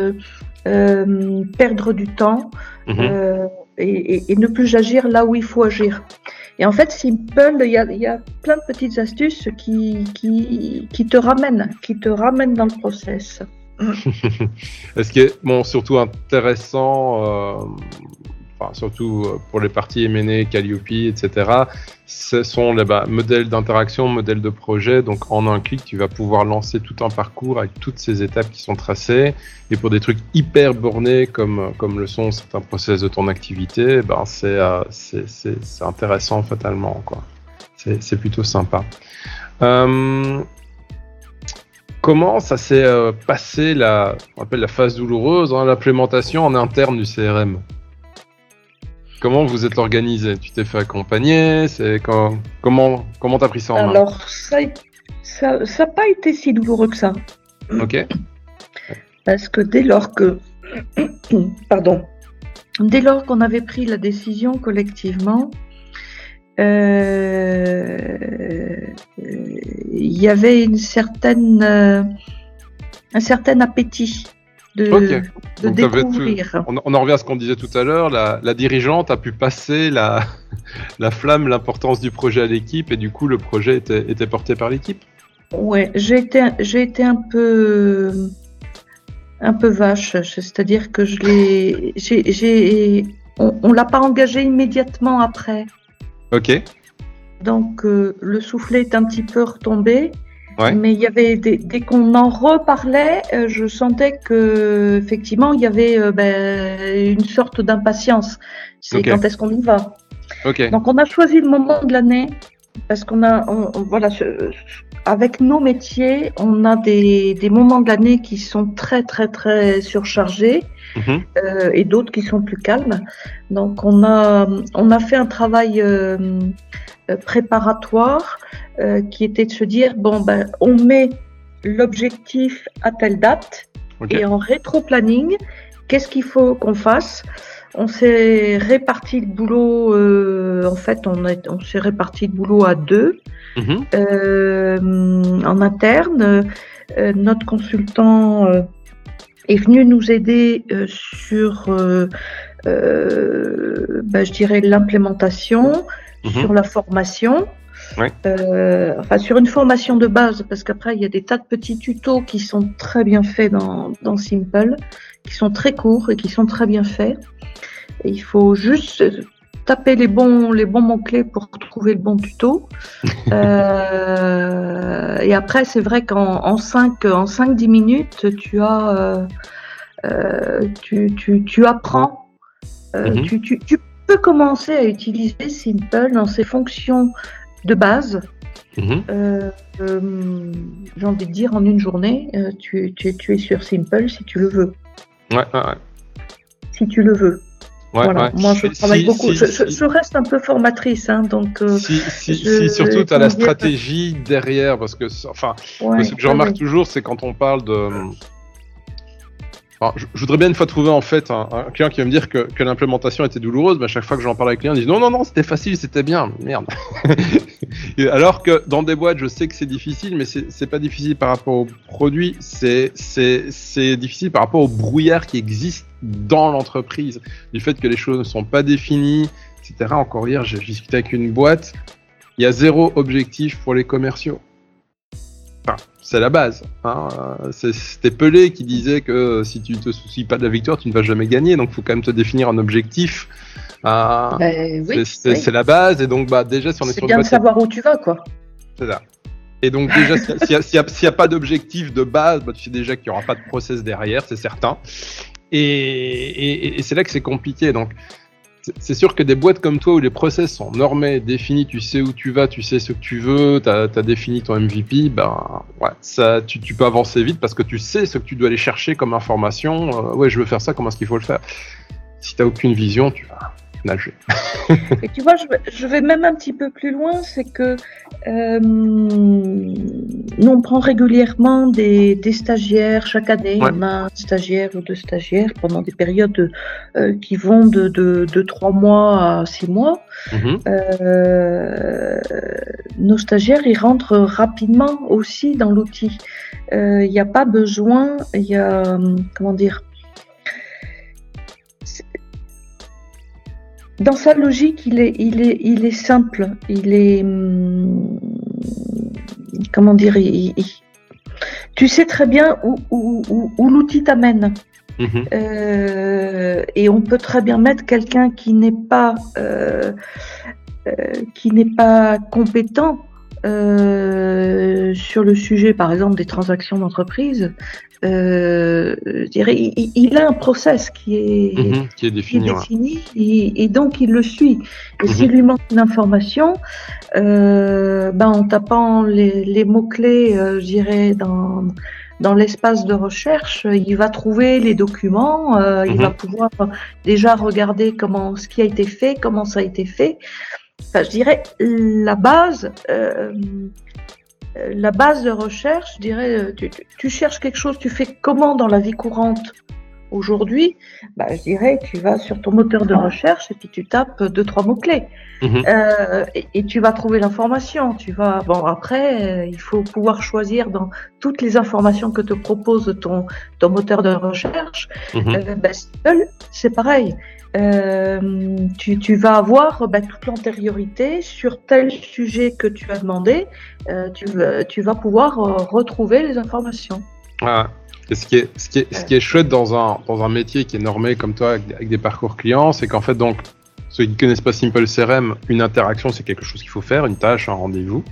perdre du temps Mhm. et, et, ne plus agir là où il faut agir. Et en fait, Simple, il y a, y a, plein de petites astuces qui, qui, qui, te ramènent, qui te ramènent dans le process. Ce qui est bon, surtout intéressant, euh, surtout euh, pour les parties M&A, Calliope, etc., ce sont les bah, modèles d'interaction, modèles de projet. Donc, en un clic, tu vas pouvoir lancer tout un parcours avec toutes ces étapes qui sont tracées. Et pour des trucs hyper bornés, comme, comme le sont certains process de ton activité, ben, c'est euh, c'est intéressant fatalement. C'est plutôt sympa. Euh, comment ça s'est euh, passé la, on appelle la phase douloureuse, hein, l'implémentation en interne du CRM Comment vous êtes organisé? Tu t'es fait accompagner? C'est quand... comment comment t'as pris ça en main? Alors ça ça n'a pas été si douloureux que ça. Ok. Parce que dès lors que pardon dès lors qu'on avait pris la décision collectivement, euh, il y avait une certaine euh, un certain appétit de, découvrir. on, en revient à ce qu'on disait tout à l'heure, la, dirigeante a pu passer la, la flamme, l'importance du projet à l'équipe et du coup le projet était, était porté par l'équipe. Ouais, j'ai été, j'ai été un peu, un peu vache, c'est-à-dire que je l'ai, j'ai, on, on l'a pas engagé immédiatement après. Ok. Donc euh, le soufflet est un petit peu retombé. Mais il y avait dès qu'on en reparlait, euh, je sentais que effectivement il y avait euh, ben, une sorte d'impatience. C'est quand est-ce qu'on y va? Donc on a choisi le moment de l'année parce qu'on a, voilà, avec nos métiers, on a des, des moments de l'année qui sont très très très surchargés mhm. euh, et d'autres qui sont plus calmes. Donc on a on a fait un travail euh, préparatoire euh, qui était de se dire bon ben on met l'objectif à telle date et en rétro-planning, qu'est-ce qu'il faut qu'on fasse? On s'est réparti le boulot, euh, en fait, on, on s'est réparti le boulot à deux mhm. euh, en interne. Euh, notre consultant euh, est venu nous aider euh, sur, bah, je dirais, l'implémentation, mhm. sur la formation. Ouais. enfin, sur une formation de base, parce qu'après, il y a des tas de petits tutos qui sont très bien faits dans, dans Simple, qui sont très courts et qui sont très bien faits il faut juste taper les bons, les bons mots-clés pour trouver le bon tuto. euh, et après, c'est vrai qu'en en 5, en 5-10 minutes, tu as, euh, euh, tu, tu, tu, apprends, euh, Mhm. tu, tu, tu peux commencer à utiliser Simple dans ses fonctions de base. Mhm. Euh, euh, J'ai envie de dire en une journée, euh, tu, tu, tu es sur Simple si tu le veux. Ouais, ouais, ouais. Si tu le veux. Ouais, voilà. ouais. Moi, je travaille si- beaucoup. si- je, si- je- je reste un peu formatrice, hein, donc. euh, Si, si, je- si surtout tu as la stratégie derrière, parce que, enfin, ouais, ce que je remarque ouais. toujours, c'est quand on parle de. Alors, je, je voudrais bien une fois trouver en fait un, un client qui va me dire que, que l'implémentation était douloureuse, mais à chaque fois que j'en parle avec le client, il dit non, non, non, c'était facile, c'était bien, merde. Alors que dans des boîtes, je sais que c'est difficile, mais c'est pas difficile par rapport au produit, c'est difficile par rapport au brouillard qui existe dans l'entreprise, du fait que les choses ne sont pas définies, etc. Encore hier, j'ai discuté avec une boîte, il y a zéro objectif pour les commerciaux. C'est la base. Hein. Euh, C'était Pelé qui disait que si tu te soucies pas de la victoire, tu ne vas jamais gagner. Donc, il faut quand même te définir un objectif. Euh, Ben, oui, c'est- oui. la base. Et donc, bah, déjà, si on est, C'est sur bien de savoir où tu vas, quoi. c'est ça. Et donc, déjà, s'il n'y a, s'il y a- pas d'objectif de base, bah, tu sais déjà qu'il n'y aura pas de process derrière, c'est certain. Et, et- et c'est là que c'est compliqué. Donc, c'est- sûr que des boîtes comme toi où les process sont normés, définis, tu sais où tu vas, tu sais ce que tu veux, tu as, défini ton MVP, ben ouais, ça, tu, tu peux avancer vite parce que tu sais ce que tu dois aller chercher comme information. Euh, ouais, je veux faire ça, comment est-ce qu'il faut le faire? Si tu aucune vision, tu vas nager. Et tu vois, je vais, je vais même un petit peu plus loin, c'est que euh, nous, on prend régulièrement des, des stagiaires chaque année. On a un stagiaire ou deux stagiaires pendant des périodes euh, qui vont de, de, de, trois mois à six mois. Mhm. Euh, nos stagiaires, ils rentrent rapidement aussi dans l'outil. Il n'y a pas besoin, il y a, comment dire, dans sa logique, il est, il est, il est simple. Il est, hum, comment dire, tu sais très bien où, où, où, l'outil t'amène. Mhm. Euh, et on peut très bien mettre quelqu'un qui n'est pas, euh, euh, qui n'est pas compétent euh, sur le sujet, par exemple, des transactions d'entreprise, euh, je dirais, il, a un process qui est, mhm, qui est défini, et, donc il le suit. Et mhm. s'il lui manque une information, euh, ben, en tapant les, les mots-clés, euh, je dirais, dans, dans l'espace de recherche, il va trouver les documents, euh, il mhm. va pouvoir déjà regarder comment ce qui a été fait, comment ça a été fait je dirais, la base, euh, la base de recherche, je dirais, euh, tu, cherches quelque chose, tu fais comment dans la vie courante? Aujourd'hui bah, Je dirais, tu vas sur ton moteur de recherche et puis tu tapes deux, trois mots-clés. Mhm. Euh, et, tu vas trouver l'information. Tu vas, bon, après, il faut pouvoir choisir dans toutes les informations que te propose ton, ton moteur de recherche. Bah, c'est pareil. Euh, tu, tu, vas avoir bah, toute l'antériorité sur tel sujet que tu as demandé. Euh, tu, tu, vas pouvoir euh, retrouver les informations. Ah. Et ce qui est, ce qui est, ce qui est chouette dans un, dans un métier qui est normé comme toi avec, des parcours clients, c'est qu'en fait, donc, ceux qui connaissent pas Simple CRM, une interaction, c'est quelque chose qu'il faut faire, une tâche, un rendez-vous.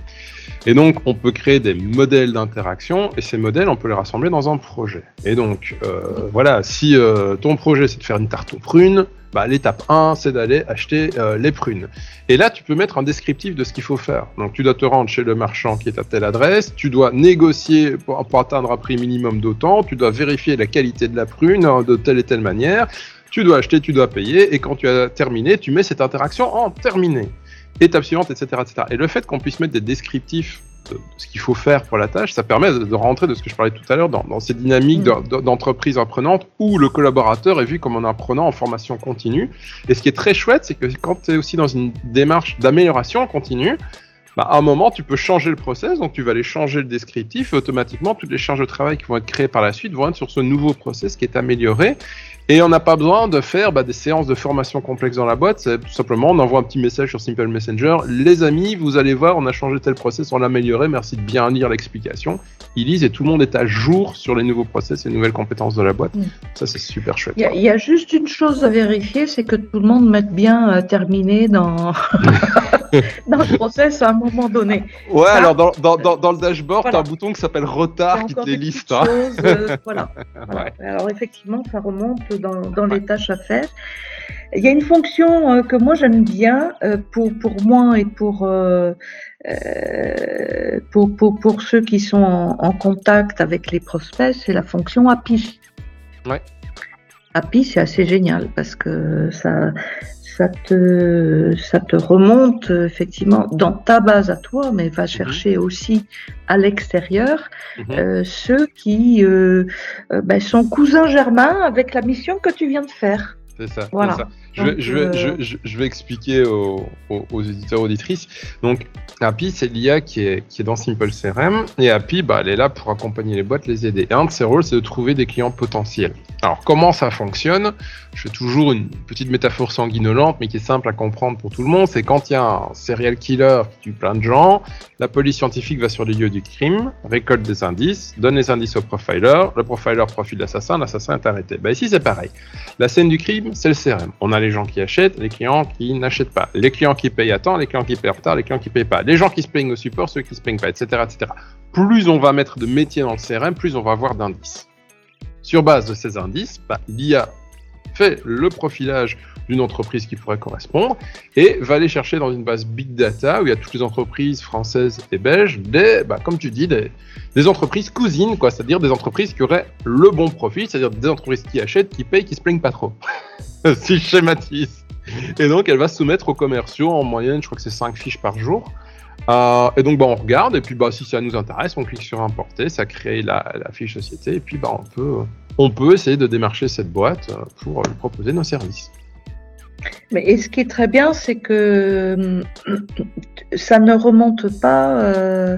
Et donc, on peut créer des modèles d'interaction et ces modèles, on peut les rassembler dans un projet. Et donc, euh, voilà, si euh, ton projet, c'est de faire une tarte aux prunes, bah, l'étape 1, c'est d'aller acheter euh, les prunes. Et là, tu peux mettre un descriptif de ce qu'il faut faire. Donc, tu dois te rendre chez le marchand qui est à telle adresse, tu dois négocier pour, atteindre un prix minimum d'autant, tu dois vérifier la qualité de la prune hein, de telle et telle manière, tu dois acheter, tu dois payer, et quand tu as terminé, tu mets cette interaction en terminé étape suivante, etc., etc. Et le fait qu'on puisse mettre des descriptifs de, ce qu'il faut faire pour la tâche, ça permet de, rentrer de ce que je parlais tout à l'heure dans, dans, ces dynamiques mm. d'entreprise apprenante où le collaborateur est vu comme un apprenant en formation continue. Et ce qui est très chouette, c'est que quand tu es aussi dans une démarche d'amélioration continue, bah, à un moment, tu peux changer le process, donc tu vas aller changer le descriptif, et automatiquement, toutes les charges de travail qui vont être créées par la suite vont être sur ce nouveau process qui est amélioré. Et on n'a pas besoin de faire bah, des séances de formation complexes dans la boîte. C'est tout simplement, on envoie un petit message sur Simple Messenger. Les amis, vous allez voir, on a changé tel process, on l'a amélioré. Merci de bien lire l'explication. Ils lisent et tout le monde est à jour sur les nouveaux process et les nouvelles compétences de la boîte. Mm. Ça, c'est super chouette. Il y, a juste une chose à vérifier, c'est que tout le monde mette bien euh, terminé dans... dans le process à un moment donné. Ouais, alors dans, dans, dans, le dashboard, tu as un bouton qui s'appelle retard qui te les liste. Hein. Euh, voilà. Alors effectivement, ça remonte dans, les tâches à faire. Il y a une fonction euh, que moi j'aime bien euh, pour, pour moi et pour, euh, pour, pour, pour, ceux qui sont en, contact avec les prospects, c'est la fonction API. Ouais. API, c'est assez génial parce que ça, ça te, ça te remonte effectivement dans ta base à toi, mais va mhm. chercher aussi à l'extérieur mhm. euh, ceux qui euh, euh, ben, sont cousins germains avec la mission que tu viens de faire. C'est ça. Voilà. Ça. Je, vais, je, vais, je, je, vais, expliquer aux, aux, aux éditeurs auditrices. Donc, API, c'est l'IA qui est, qui est dans Simple CRM. Et API, bah, elle est là pour accompagner les boîtes, les aider. Et un de ses rôles, c'est de trouver des clients potentiels. Alors, comment ça fonctionne? Je fais toujours une petite métaphore sanguinolente, mais qui est simple à comprendre pour tout le monde. C'est quand il y a un serial killer qui tue plein de gens, la police scientifique va sur les lieux du crime, récolte des indices, donne les indices au profiler, le profiler profile l'assassin, l'assassin est arrêté. Bah, ici, c'est pareil. La scène du crime, c'est le CRM. On a les gens qui achètent, les clients qui n'achètent pas, les clients qui payent à temps, les clients qui payent en retard, les clients qui payent pas, les gens qui se plaignent au support, ceux qui se plaignent pas, etc., etc. Plus on va mettre de métiers dans le CRM, plus on va avoir d'indices. Sur base de ces indices, bah, l'IA fait le profilage d'une entreprise qui pourrait correspondre et va aller chercher dans une base big data où il y a toutes les entreprises françaises et belges, des, bah, comme tu dis, des, des entreprises cousines, quoi, c'est-à-dire des entreprises qui auraient le bon profil, c'est-à-dire des entreprises qui achètent, qui payent, qui se plaignent pas trop. si je schématise. Et donc, elle va soumettre aux commerciaux en moyenne, je crois que c'est 5 fiches par jour. et donc, bah, on regarde, et puis bah, si ça nous intéresse, on clique sur importer, ça crée la, fiche société, et puis bah, on, peut, on peut essayer de démarcher cette boîte pour lui proposer nos services. Mais et ce qui est très bien, c'est que ça ne remonte pas euh,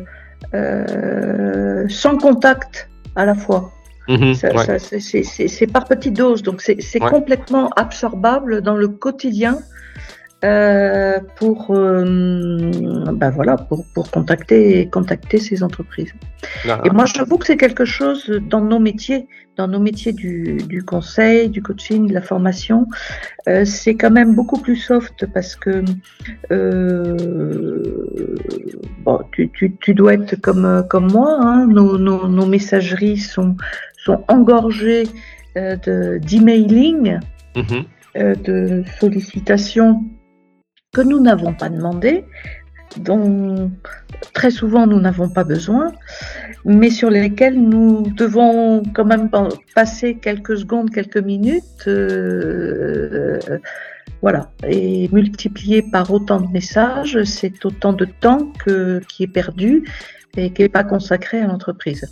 euh, sans contact à la fois. Mhm, c'est par petites doses, donc c'est complètement absorbable dans le quotidien euh, pour, ben voilà, pour, pour, contacter, contacter ces entreprises. Ah. Et moi, j'avoue que c'est quelque chose dans nos métiers, dans nos métiers du, du conseil, du coaching, de la formation, euh, c'est quand même beaucoup plus soft parce que euh, bon, tu, tu, tu, dois être comme, comme moi, hein, nos, nos, nos, messageries sont, sont engorgées euh, d'emailing, mhm. euh, de sollicitations que nous n'avons pas demandé, dont très souvent nous n'avons pas besoin, mais sur lesquels nous devons quand même passer quelques secondes, quelques minutes, euh, voilà, et multiplier par autant de messages, c'est autant de temps que, qui est perdu et qui n'est pas consacré à l'entreprise.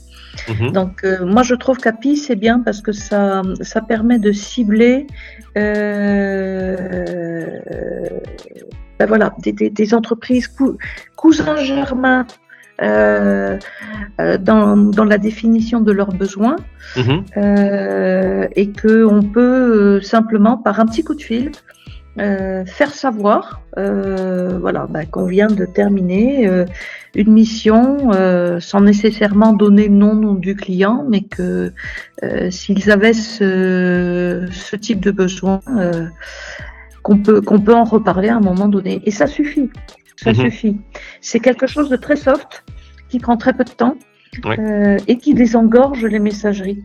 Mhm. Donc, euh, moi, je trouve qu'API, c'est bien parce que ça, ça permet de cibler euh, ben voilà, des, des, des entreprises cousins germains euh, dans, dans, la définition de leurs besoins euh, et que on peut simplement par un petit coup de fil euh, faire savoir euh, voilà, bah, qu'on vient de terminer euh, une mission sans nécessairement donner le nom, du client, mais que s'ils avaient ce, ce, type de besoin, qu'on peut, qu'on peut en reparler à un moment donné. Et ça suffit, ça mhm. suffit. C'est quelque chose de très soft, qui prend très peu de temps et qui désengorge les messageries.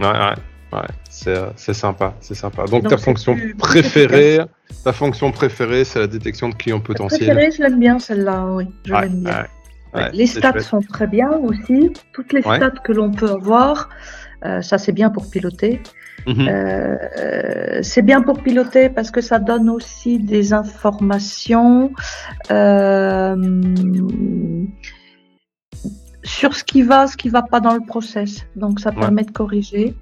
Ouais, ouais. Ouais, c'est sympa, c'est sympa. Donc, ta fonction préférée, ta fonction préférée, c'est la détection de clients potentiels. Préférée, je l'aime bien celle-là, oui, je l'aime bien. les stats sont très bien aussi. Toutes les stats que l'on peut avoir, euh, ça c'est bien pour piloter. Mhm. euh, c'est bien pour piloter parce que ça donne aussi des informations euh, sur ce qui va, ce qui va pas dans le process. Donc ça permet de corriger.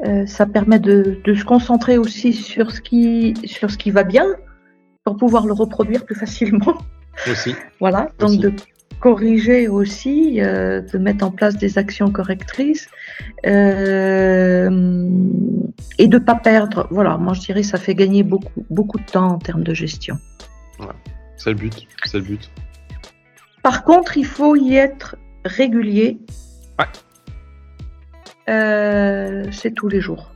Euh, ça permet de, de, se concentrer aussi sur ce qui sur ce qui va bien pour pouvoir le reproduire plus facilement. Aussi. voilà, donc de corriger aussi, euh, de mettre en place des actions correctrices euh, et de pas perdre. Voilà, moi je dirais ça fait gagner beaucoup beaucoup de temps en termes de gestion. Ouais, c'est le but, c'est le but. Par contre, il faut y être régulier. Ouais. Euh, c'est tous les jours.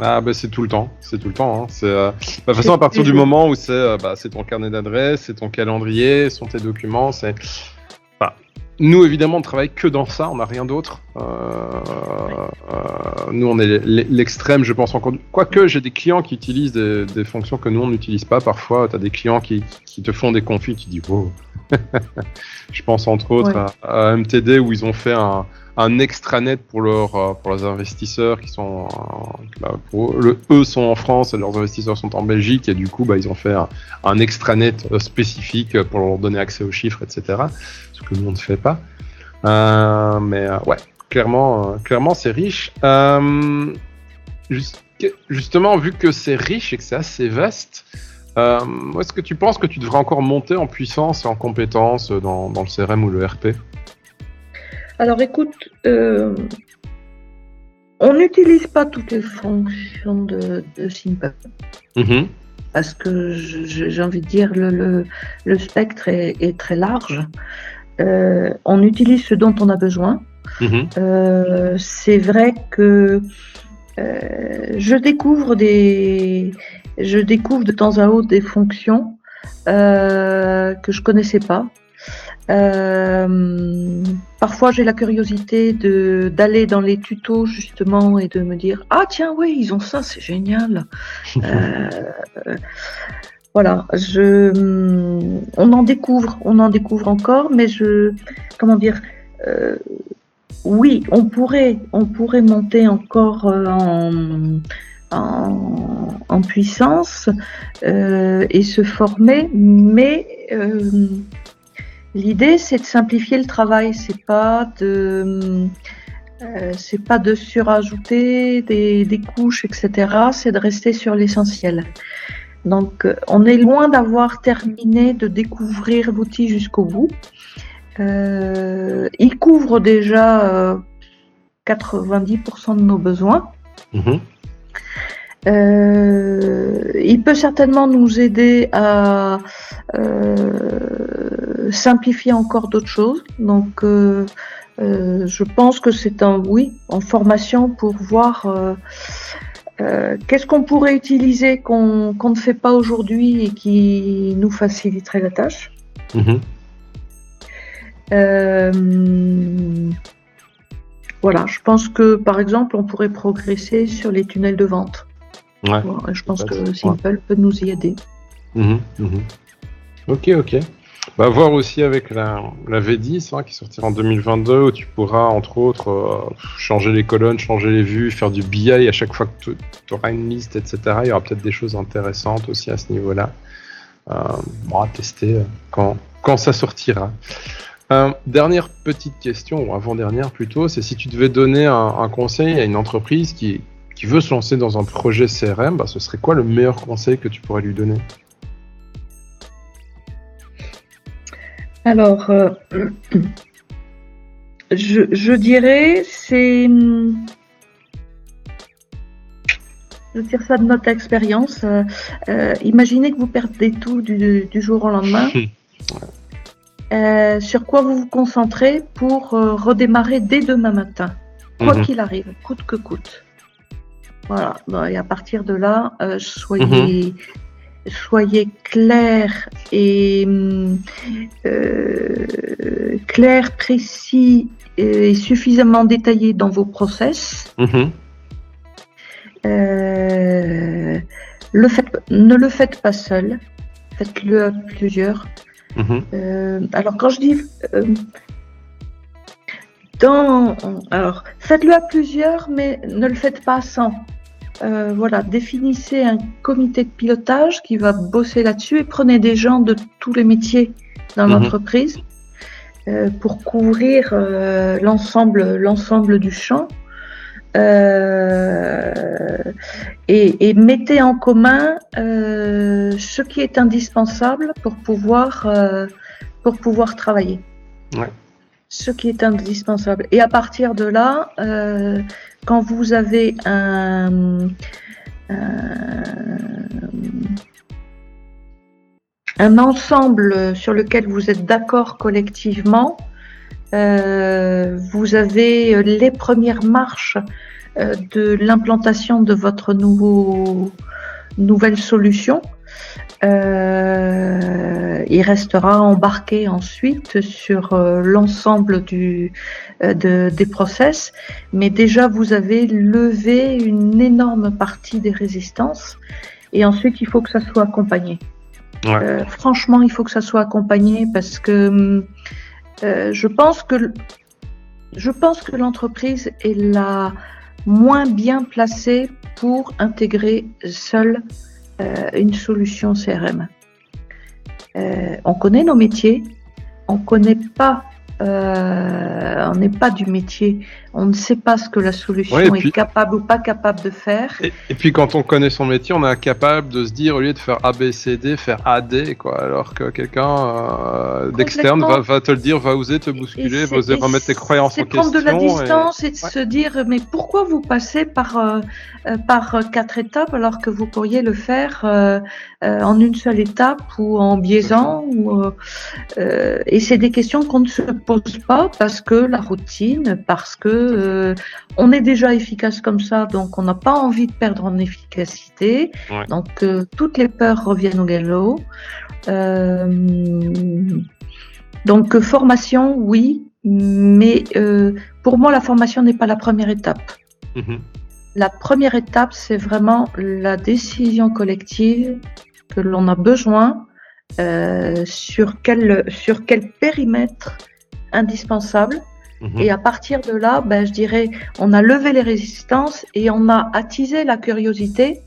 Ah bah c'est tout le temps, c'est tout le temps. Hein. C'est euh... Bah, de toute façon à partir du moment où c'est euh, bah, c'est ton carnet d'adresse, c'est ton calendrier, sont tes documents, c'est. Bah, nous évidemment on travaille que dans ça, on n'a rien d'autre. Euh, euh, nous on est l'extrême, je pense encore. Quoique j'ai des clients qui utilisent des, des fonctions que nous on n'utilise pas. Parfois tu as des clients qui, qui, te font des conflits, tu dis wow. je pense entre autres à, à MTD où ils ont fait un un extranet pour, leur, euh, pour leurs investisseurs qui sont euh, bah, pour le, eux sont en France et leurs investisseurs sont en Belgique et du coup bah, ils ont fait un, extranet euh, spécifique pour leur donner accès aux chiffres etc ce que nous on ne fait pas. Mais ouais clairement clairement c'est riche. Juste, justement vu que c'est riche et que c'est assez vaste euh, est-ce que tu penses que tu devrais encore monter en puissance et en compétences dans, dans le CRM ou le RP alors écoute, euh, on n'utilise pas toutes les fonctions de, de Simple. Mm-hmm. Parce que j'ai envie de dire, le, le, spectre est, très large. Euh, on utilise ce dont on a besoin. Mm-hmm. Euh, c'est vrai que je découvre des, je découvre de temps à autre des fonctions que je connaissais pas. Euh, parfois, j'ai la curiosité de d'aller dans les tutos justement et de me dire ah tiens oui ils ont ça c'est génial. euh, voilà, je on en découvre, on en découvre encore, mais je comment dire euh, oui on pourrait on pourrait monter encore en en, puissance et se former, mais L'idée, c'est de simplifier le travail, c'est pas de, euh, c'est pas de surajouter des, des couches, etc. C'est de rester sur l'essentiel. Donc, euh, on est loin d'avoir terminé de découvrir l'outil jusqu'au bout. Euh, il couvre déjà 90% de nos besoins. Mhm. Euh, il peut certainement nous aider à euh, simplifier encore d'autres choses. Donc, euh, je pense que c'est un oui en formation pour voir qu'est-ce qu'on pourrait utiliser qu'on ne fait pas aujourd'hui et qui nous faciliterait la tâche. Mhm. voilà, je pense que par exemple, on pourrait progresser sur les tunnels de vente. Ouais, je pense que Simple peut nous y aider. Mhm, mhm. Ok, ok. Bah, voir aussi avec la, la V10 hein, qui sortira en 2022 où tu pourras entre autres euh, changer les colonnes, changer les vues, faire du BI à chaque fois que tu auras une liste, etc. Il y aura peut-être des choses intéressantes aussi à ce niveau-là. Euh, bon, tester euh, quand, ça sortira. dernière petite question, ou avant-dernière plutôt, c'est si tu devais donner un, conseil à une entreprise qui, qui veut se lancer dans un projet CRM, bah, ce serait quoi le meilleur conseil que tu pourrais lui donner? Alors, euh, je, dirais, c'est. Je tire ça de notre expérience. Euh, euh, imaginez que vous perdez tout du, jour au lendemain. sur quoi vous vous concentrez pour redémarrer dès demain matin, quoi mhm. qu'il arrive, coûte que coûte. Voilà. Et à partir de là, soyez, mhm. Soyez clair et euh, clair, précis et suffisamment détaillé dans vos process. Mhm. Euh, le fait, ne le faites pas seul, faites-le à plusieurs. Mhm. alors quand je dis dans, alors faites-le à plusieurs, mais ne le faites pas sans. Euh, voilà, définissez un comité de pilotage qui va bosser là-dessus et prenez des gens de tous les métiers dans mhm. l'entreprise euh, pour couvrir euh, l'ensemble, l'ensemble du champ. Et, mettez en commun ce qui est indispensable pour pouvoir, pour pouvoir travailler. Ce qui est indispensable. Et à partir de là, quand vous avez un, un, ensemble sur lequel vous êtes d'accord collectivement, euh, vous avez les premières marches euh, de l'implantation de votre nouveau, nouvelle solution. Euh, il restera embarqué ensuite sur euh, l'ensemble du euh, de, des process, mais déjà vous avez levé une énorme partie des résistances, et ensuite il faut que ça soit accompagné. Ouais. franchement, il faut que ça soit accompagné parce que je pense que je pense que l'entreprise est la moins bien placée pour intégrer seule une solution CRM. Euh, on connaît nos métiers, on ne connaît pas euh, on n'est pas du métier, on ne sait pas ce que la solution est capable ou pas capable de faire. Et, puis quand on connaît son métier, on est capable de se dire au lieu de faire A, B, C, D, faire A, D, quoi. Alors que quelqu'un euh, d'externe va, te le dire, va oser te bousculer, va oser remettre tes croyances en question. C'est prendre de la distance et, de se dire mais pourquoi vous passez par euh, par quatre étapes alors que vous pourriez le faire en une seule étape ou en biaisant ou et c'est des questions qu'on ne se pose pas parce que la routine, parce que euh, on est déjà efficace comme ça, donc on n'a pas envie de perdre en efficacité. Donc euh, toutes les peurs reviennent au galop. Euh, donc formation, oui, mais pour moi la formation n'est pas la première étape. Mhm. La première étape, c'est vraiment la décision collective que l'on a besoin sur quel sur quel périmètre indispensable. Mhm. Et à partir de là, ben, je dirais, on a levé les résistances et on a attisé la curiosité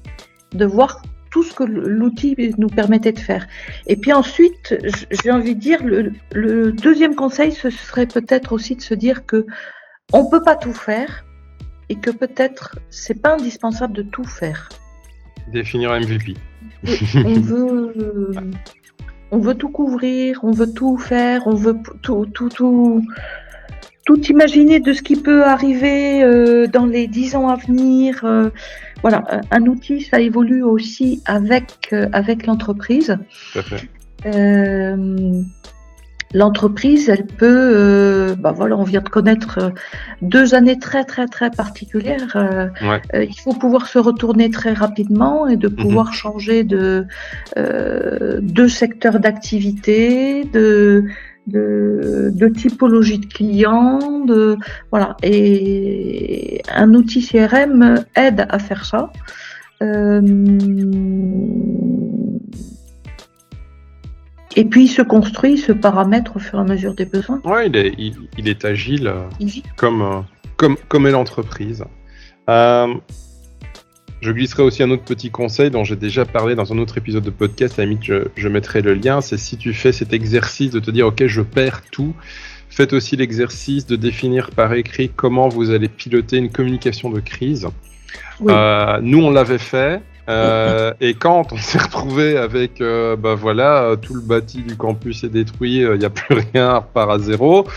de voir tout ce que l'outil nous permettait de faire. Et puis ensuite, j'ai envie de dire, le, le deuxième conseil, ce serait peut-être aussi de se dire que on peut pas tout faire et que peut-être c'est pas indispensable de tout faire. Définir MVP. on veut, on veut tout couvrir, on veut tout faire, on veut tout, tout, tout, tout imaginer de ce qui peut arriver euh, dans les dix ans à venir. Euh, voilà, un outil, ça évolue aussi avec, euh, avec l'entreprise. L'entreprise, elle peut, bah voilà, on vient de connaître deux années très très très particulières. il faut pouvoir se retourner très rapidement et de mhm. pouvoir changer de de secteur d'activité, de de, typologie de clients, de voilà. Et un outil CRM aide à faire ça. Euh, et puis il se construit, se paramètre au fur et à mesure des besoins. Ouais, il est, il, est agile, euh, comme, euh, comme, comme est l'entreprise. Je glisserai aussi un autre petit conseil dont j'ai déjà parlé dans un autre épisode de podcast. À la limite, je, mettrai le lien. C'est si tu fais cet exercice de te dire, OK, je perds tout, faites aussi l'exercice de définir par écrit comment vous allez piloter une communication de crise. Euh, nous, on l'avait fait. Euh, et quand on s'est retrouvé avec, euh, bah voilà, tout le bâti du campus est détruit, il n'y a plus rien, repart à zéro.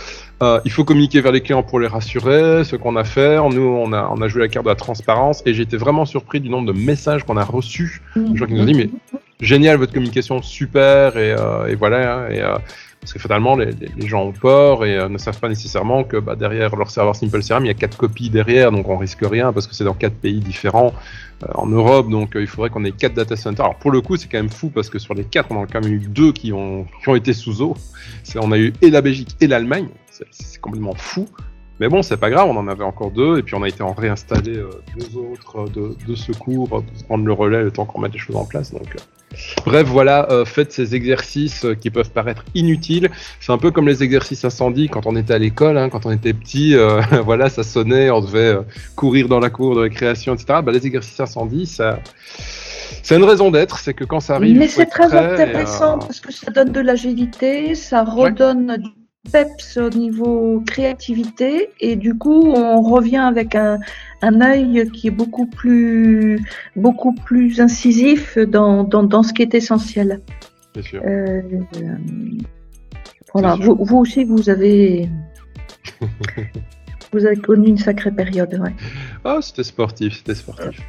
Euh, il faut communiquer vers les clients pour les rassurer, ce qu'on a fait. Nous, on a, joué la carte de la transparence et j'étais vraiment surpris du nombre de messages qu'on a reçus. Des gens qui nous ont dit, mais génial votre communication, super, et, euh, voilà. Euh, parce que fatalement, les, gens ont peur et ne savent pas nécessairement que bah, derrière leur serveur Simple CRM, il y a quatre copies derrière, donc on risque rien parce que c'est dans quatre pays différents en Europe, donc il faudrait qu'on ait quatre data centers. Alors pour le coup, c'est quand même fou parce que sur les quatre, on a quand même eu deux qui ont, qui ont été sous eau. On a eu et la Belgique et l'Allemagne c'est complètement fou. Mais bon, c'est pas grave, on en avait encore deux, et puis on a été en réinstaller euh, deux autres de, secours pour prendre le relais le temps qu'on mette les choses en place. Donc, euh. Bref, voilà, euh, faites ces exercices qui peuvent paraître inutiles. C'est un peu comme les exercices incendie quand on était à l'école, hein, quand on était petit, voilà, ça sonnait, on devait courir dans la cour de récréation, etc. Bah, les exercices incendie, ça. C'est une raison d'être, c'est que quand ça arrive. Mais c'est très intéressant parce que ça donne de l'agilité, ça redonne du peps au niveau créativité et du coup on revient avec un, un œil qui est beaucoup plus beaucoup plus incisif dans, dans, dans ce qui est essentiel. Bien sûr. Euh, voilà, vous, vous, aussi vous avez vous avez connu une sacrée période, ouais. Oh, c'était sportif, c'était sportif.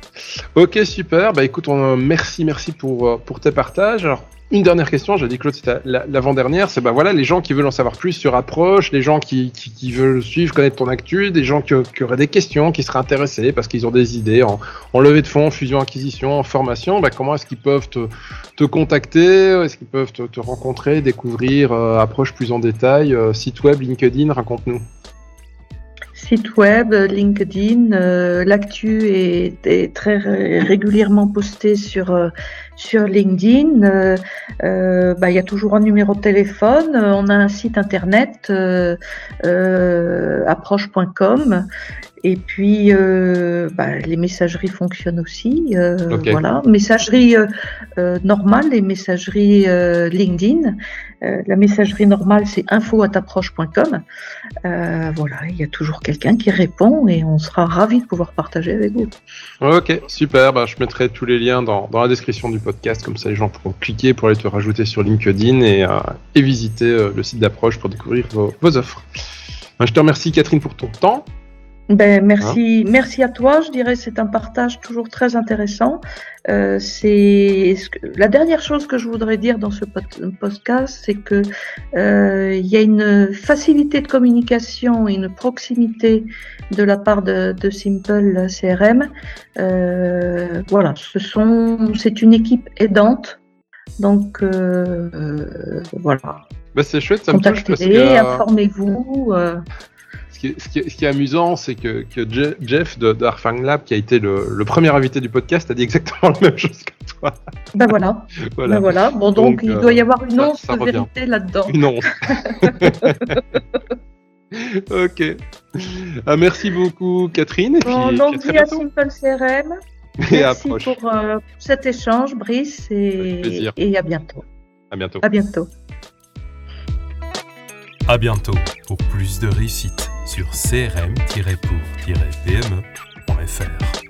Ok, super. Bah écoute, on, merci, merci pour, euh, pour tes partages. Alors, une dernière question, j'ai dit Claude, c'était l'avant-dernière, c'est bah voilà, les gens qui veulent en savoir plus sur Approche, les gens qui, veulent suivre, connaître ton actu, des gens qui, auraient des questions, qui seraient intéressés parce qu'ils ont des idées en, levée de fonds, fusion, acquisition, en formation, bah comment est-ce qu'ils peuvent te, te contacter, est-ce qu'ils peuvent te, rencontrer, découvrir euh, Approche plus en détail, euh, site web, LinkedIn, raconte-nous site web, LinkedIn. Euh, l'actu est, très régulièrement posté sur sur LinkedIn. Euh, bah, il y a toujours un numéro de téléphone. On a un site internet approche.com et puis, euh, bah, les messageries fonctionnent aussi. Euh, Voilà, messagerie euh, normale et messagerie LinkedIn. la messagerie normale, c'est info@approche.com. voilà, il y a toujours quelqu'un qui répond et on sera ravi de pouvoir partager avec vous. Ok, super. Bah, je mettrai tous les liens dans, dans, la description du podcast, comme ça les gens pourront cliquer pour aller te rajouter sur LinkedIn et, et visiter le site d'approche pour découvrir vos, vos offres. Je te remercie Catherine pour ton temps. Ben, merci, hein? merci à toi. Je dirais c'est un partage toujours très intéressant. Euh, c'est la dernière chose que je voudrais dire dans ce podcast, c'est que euh, il y a une facilité de communication et une proximité de la part de, de Simple CRM. Euh, voilà, ce sont, c'est une équipe aidante. Donc euh, euh, voilà. Ben, c'est chouette, ça me touche parce que informez-vous. Euh, ce qui, est, amusant, c'est que, Jeff de, de Lab, qui a été le, premier invité du podcast, a dit exactement la même chose que toi. Ben voilà. Ben voilà. Bon, donc, il doit y avoir une once de vérité là-dedans. Une once. ok. Ah, merci beaucoup, Catherine. Et bon, puis, donc, à, Simple CRM. Merci pour euh, cet échange, Brice, et, et à bientôt. À bientôt. À bientôt. À bientôt pour plus de réussite sur crm-pour-pme.fr.